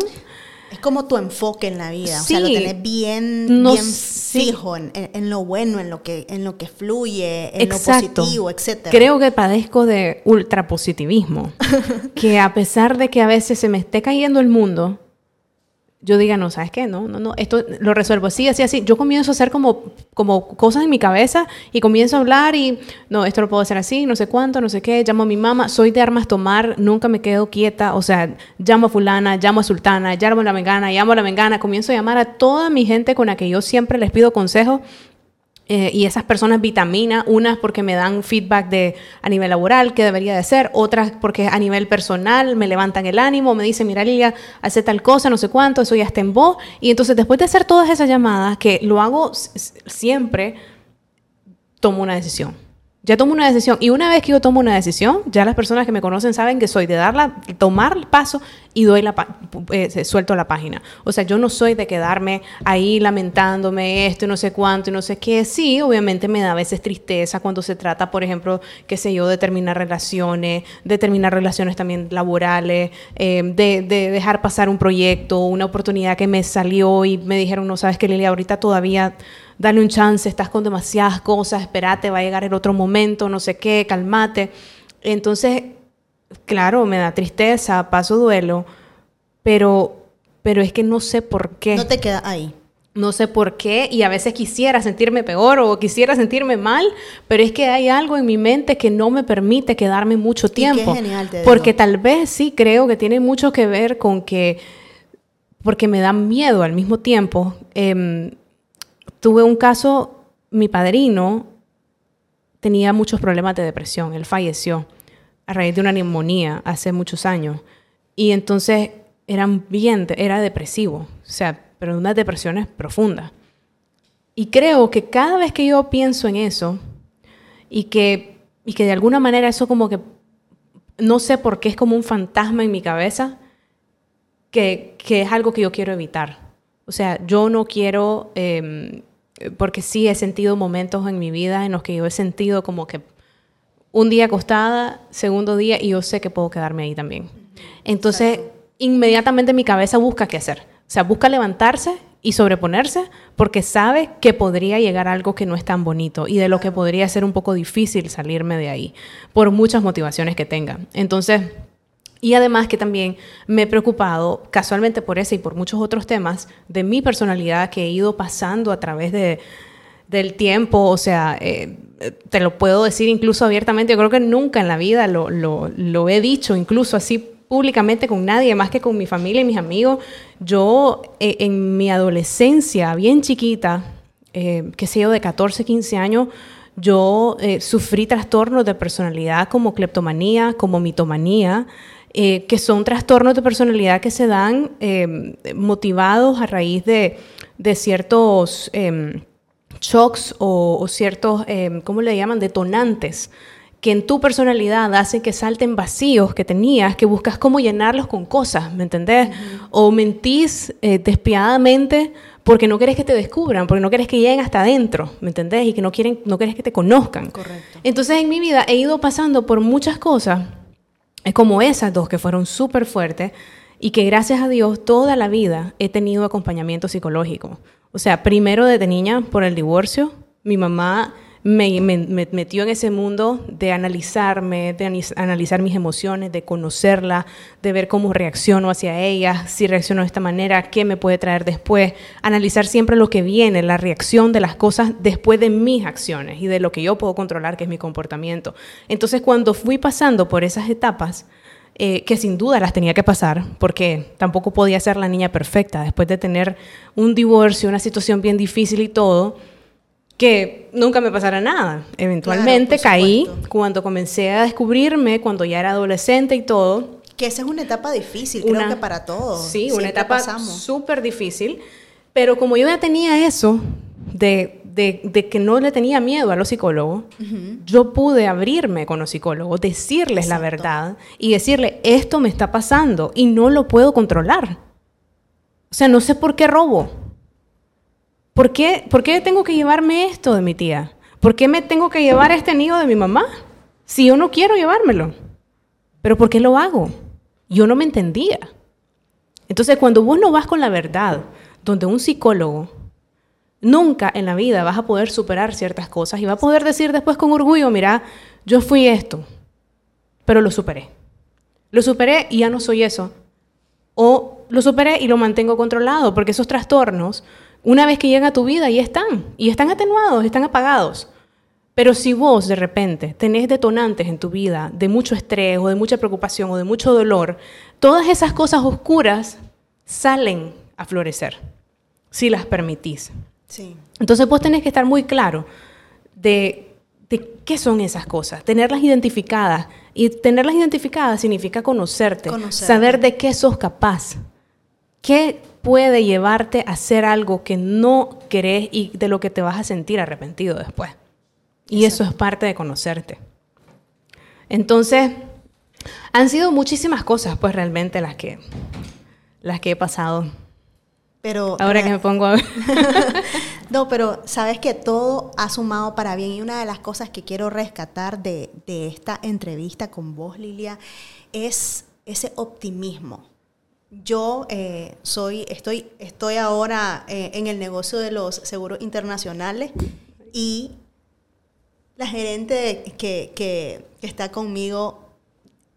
es como tu enfoque en la vida, o sea, lo tenés bien, bien fijo en, lo bueno, en lo que, en lo que fluye, en lo positivo, etc. Creo que padezco de ultrapositivismo, que a pesar de que a veces se me esté cayendo el mundo, yo diga, no, ¿sabes qué? No, no, no, esto lo resuelvo así, así, así. Yo comienzo a hacer como, como cosas en mi cabeza y comienzo a hablar y, no, esto lo puedo hacer así, no sé cuánto, no sé qué, llamo a mi mamá, soy de armas tomar, nunca me quedo quieta, o sea, llamo a fulana, llamo a sultana, llamo a la mengana, llamo a la mengana, comienzo a llamar a toda mi gente con la que yo siempre les pido consejos eh, y esas personas vitamina, unas porque me dan feedback de a nivel laboral que debería de ser, otras porque a nivel personal me levantan el ánimo, me dicen, mira Lilia, hace tal cosa, no sé cuánto, eso ya está en voz. Y entonces después de hacer todas esas llamadas, que lo hago siempre, tomo una decisión ya tomo una decisión. Y una vez que yo tomo una decisión, ya las personas que me conocen saben que soy de darla, tomar el paso y doy la eh, suelto la página. O sea, yo no soy de quedarme ahí lamentándome esto y no sé cuánto y no sé qué. Sí, obviamente me da a veces tristeza cuando se trata, por ejemplo, qué sé yo, de terminar relaciones, de terminar relaciones también laborales, eh, de, de, dejar pasar un proyecto, una oportunidad que me salió y me dijeron, no sabes que Lili, ahorita todavía dale un chance, estás con demasiadas cosas, espérate, va a llegar el otro momento, no sé qué, calmate. Entonces, claro, me da tristeza, paso duelo, pero, pero es que no sé por qué. No te queda ahí. No sé por qué y a veces quisiera sentirme peor o quisiera sentirme mal, pero es que hay algo en mi mente que no me permite quedarme mucho tiempo. genial, te porque tal vez sí creo que tiene mucho que ver con que, porque me da miedo al mismo tiempo. Eh, tuve un caso mi padrino tenía muchos problemas de depresión. Él falleció a raíz de una neumonía hace muchos años. Y entonces eran bien, era depresivo, o sea, pero unas depresiones profundas. Y creo que cada vez que yo pienso en eso y que, y que de alguna manera eso como que, no sé por qué es como un fantasma en mi cabeza, que, que es algo que yo quiero evitar. O sea, yo no quiero, em, porque sí he sentido momentos en mi vida en los que yo he sentido como que un día acostada, segundo día, y yo sé que puedo quedarme ahí también. Entonces, inmediatamente mi cabeza busca qué hacer. O sea, busca levantarse y sobreponerse porque sabe que podría llegar a algo que no es tan bonito y de lo que podría ser un poco difícil salirme de ahí, por muchas motivaciones que tenga. Entonces, y además que también me he preocupado casualmente por ese y por muchos otros temas de mi personalidad que he ido pasando a través de, del tiempo, o sea, eh, te lo puedo decir incluso abiertamente, yo creo que nunca en la vida lo, lo, lo, he dicho, incluso así públicamente con nadie más que con mi familia y mis amigos. Yo eh, en mi adolescencia, bien chiquita, eh, que sé yo, de 14, 15 años, yo eh, sufrí trastornos de personalidad como cleptomanía, como mitomanía, que son trastornos de personalidad que se dan motivados a raíz de, de ciertos em, shocks o, ciertos, eh, ¿cómo le llaman?, detonantes que en tu personalidad hacen que salten vacíos que tenías, que buscas cómo llenarlos con cosas, ¿me entendés? O mentís eh, despiadadamente porque no querés que te descubran, porque no querés que lleguen hasta adentro, ¿me entendés? Y que no, quieren, no querés que te conozcan. Correcto. Entonces en mi vida he ido pasando por muchas cosas, como esas dos que fueron súper fuertes, y que gracias a Dios toda la vida he tenido acompañamiento psicológico. O sea, primero desde niña por el divorcio, mi mamá me, metió en ese mundo de analizarme, de analizar mis emociones, de conocerla, de ver cómo reacciono hacia ella, si reacciono de esta manera, qué me puede traer después, analizar siempre lo que viene, la reacción de las cosas después de mis acciones y de lo que yo puedo controlar, que es mi comportamiento. Entonces, cuando fui pasando por esas etapas, eh, que sin duda las tenía que pasar, porque tampoco podía ser la niña perfecta después de tener un divorcio, una situación bien difícil y todo, que nunca me pasara nada. Eventualmente caí cuando comencé a descubrirme, cuando ya era adolescente y todo. Que esa es una etapa difícil, creo que para todos. Sí, una etapa súper difícil, pero como yo ya tenía eso de de, que no le tenía miedo a los psicólogos, yo pude abrirme con los psicólogos, decirles la verdad y decirle, esto me está pasando y no lo puedo controlar. O sea, no sé por qué robo. ¿Por qué, ¿Por qué tengo que llevarme esto de mi tía? ¿Por qué me tengo que llevar este nido de mi mamá? Si yo no quiero llevármelo. ¿Pero por qué lo hago? Yo no me entendía. Entonces, cuando vos no vas con la verdad, donde un psicólogo Nunca en la vida vas a poder superar ciertas cosas y vas a poder decir después con orgullo, mira, yo fui esto, pero lo superé. Lo superé y ya no soy eso. O lo superé y lo mantengo controlado, porque esos trastornos, una vez que llegan a tu vida, ya están, y están atenuados, están apagados. Pero si vos de repente tenés detonantes en tu vida de mucho estrés o de mucha preocupación o de mucho dolor, todas esas cosas oscuras salen a florecer, si las permitís. Entonces vos tenés que estar muy claro de, de, qué son esas cosas, tenerlas identificadas. Y tenerlas identificadas significa conocerte, saber de qué sos capaz, qué puede llevarte a hacer algo que no querés y de lo que te vas a sentir arrepentido después. Y eso es parte de conocerte. Entonces, han sido muchísimas cosas, pues realmente las que, las que he pasado. Pero ahora que me pongo a No, pero sabes que todo ha sumado para bien y una de las cosas que quiero rescatar de, esta entrevista con vos, Lilia, es ese optimismo. Yo eh, soy, estoy, estoy ahora eh, en el negocio de los seguros internacionales y la gerente que, que está conmigo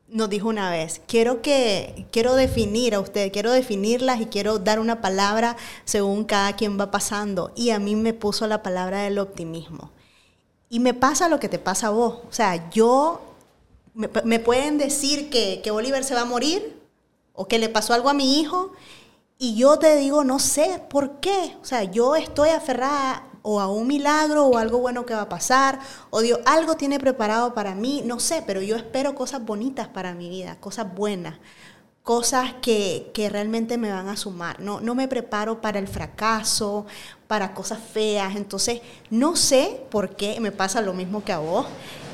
nos dijo una vez, quiero que quiero definir a usted, quiero definirlas y quiero dar una palabra según cada quien va pasando y a mí me puso la palabra del optimismo. Y me pasa lo que te pasa a vos, o sea, yo me, pueden decir que, que Oliver se va a morir o que le pasó algo a mi hijo y yo te digo, no sé por qué, o sea, yo estoy aferrada o a un milagro o algo bueno que va a pasar, o Dios algo tiene preparado para mí, no sé, pero yo espero cosas bonitas para mi vida, cosas buenas, cosas que, realmente me van a sumar. No, no me preparo para el fracaso, para cosas feas, entonces no sé por qué me pasa lo mismo que a vos,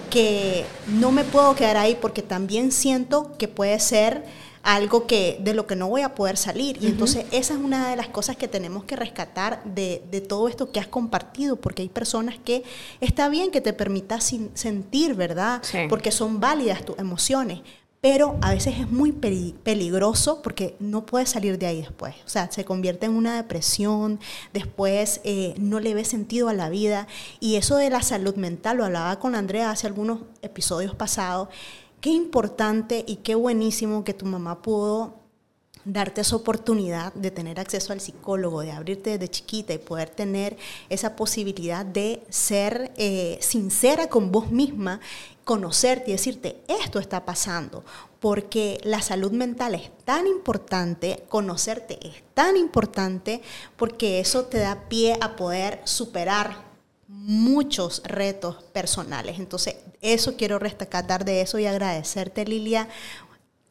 que no me puedo quedar ahí porque también siento que puede ser algo que de lo que no voy a poder salir. Y entonces esa es una de las cosas que tenemos que rescatar de, todo esto que has compartido, porque hay personas que está bien que te permitas sentir, ¿verdad? Porque son válidas tus emociones. Pero a veces es muy peligroso porque no puedes salir de ahí después. O sea, se convierte en una depresión, después eh, no le ves sentido a la vida. Y eso de la salud mental, lo hablaba con Andrea hace algunos episodios pasados, qué importante y qué buenísimo que tu mamá pudo darte esa oportunidad de tener acceso al psicólogo, de abrirte desde chiquita y poder tener esa posibilidad de ser eh, sincera con vos misma, conocerte y decirte, esto está pasando, porque la salud mental es tan importante, conocerte es tan importante, porque eso te da pie a poder superar muchos retos personales. Entonces, eso quiero rescatar de eso y agradecerte, Lilia,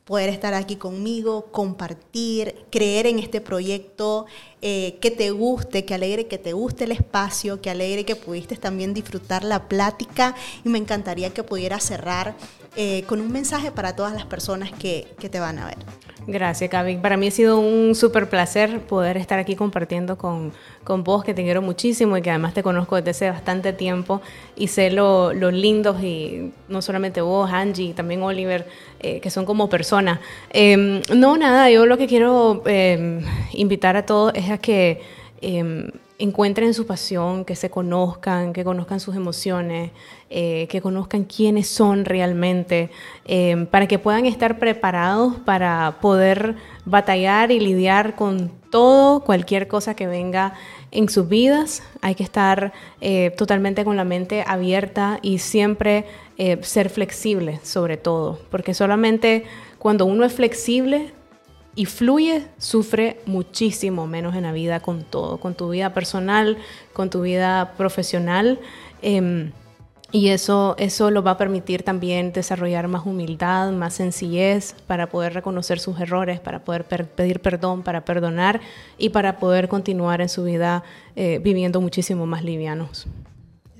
poder estar aquí conmigo, compartir, creer en este proyecto, eh, que te guste, que alegre que te guste el espacio, que alegre que pudiste también disfrutar la plática y me encantaría que pudieras cerrar eh, con un mensaje para todas las personas que, que te van a ver. Gracias, Gaby. Para mí ha sido un súper placer poder estar aquí compartiendo con, con, vos, que te quiero muchísimo y que además te conozco desde hace bastante tiempo y sé lo, lindos y no solamente vos, Angie, también Oliver, eh, que son como personas. Em, no, nada, yo lo que quiero em, invitar a todos es a que em, encuentren su pasión, que se conozcan, que conozcan sus emociones, eh, que conozcan quiénes son realmente, eh, para que puedan estar preparados para poder batallar y lidiar con todo, cualquier cosa que venga en sus vidas. Hay que estar eh, totalmente con la mente abierta y siempre ser flexible sobre todo, porque solamente cuando uno es flexible, y fluye, sufre muchísimo menos en la vida con todo, con tu vida personal, con tu vida profesional. Em, y eso, eso lo va a permitir también desarrollar más humildad, más sencillez para poder reconocer sus errores, para poder pedir perdón, para perdonar y para poder continuar en su vida eh, viviendo muchísimo más livianos.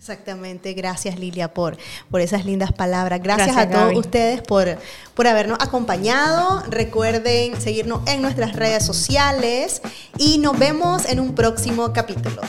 Exactamente, gracias Lilia por, por esas lindas palabras. Gracias, a todos ustedes por, por habernos acompañado. Recuerden seguirnos en nuestras redes sociales y nos vemos en un próximo capítulo.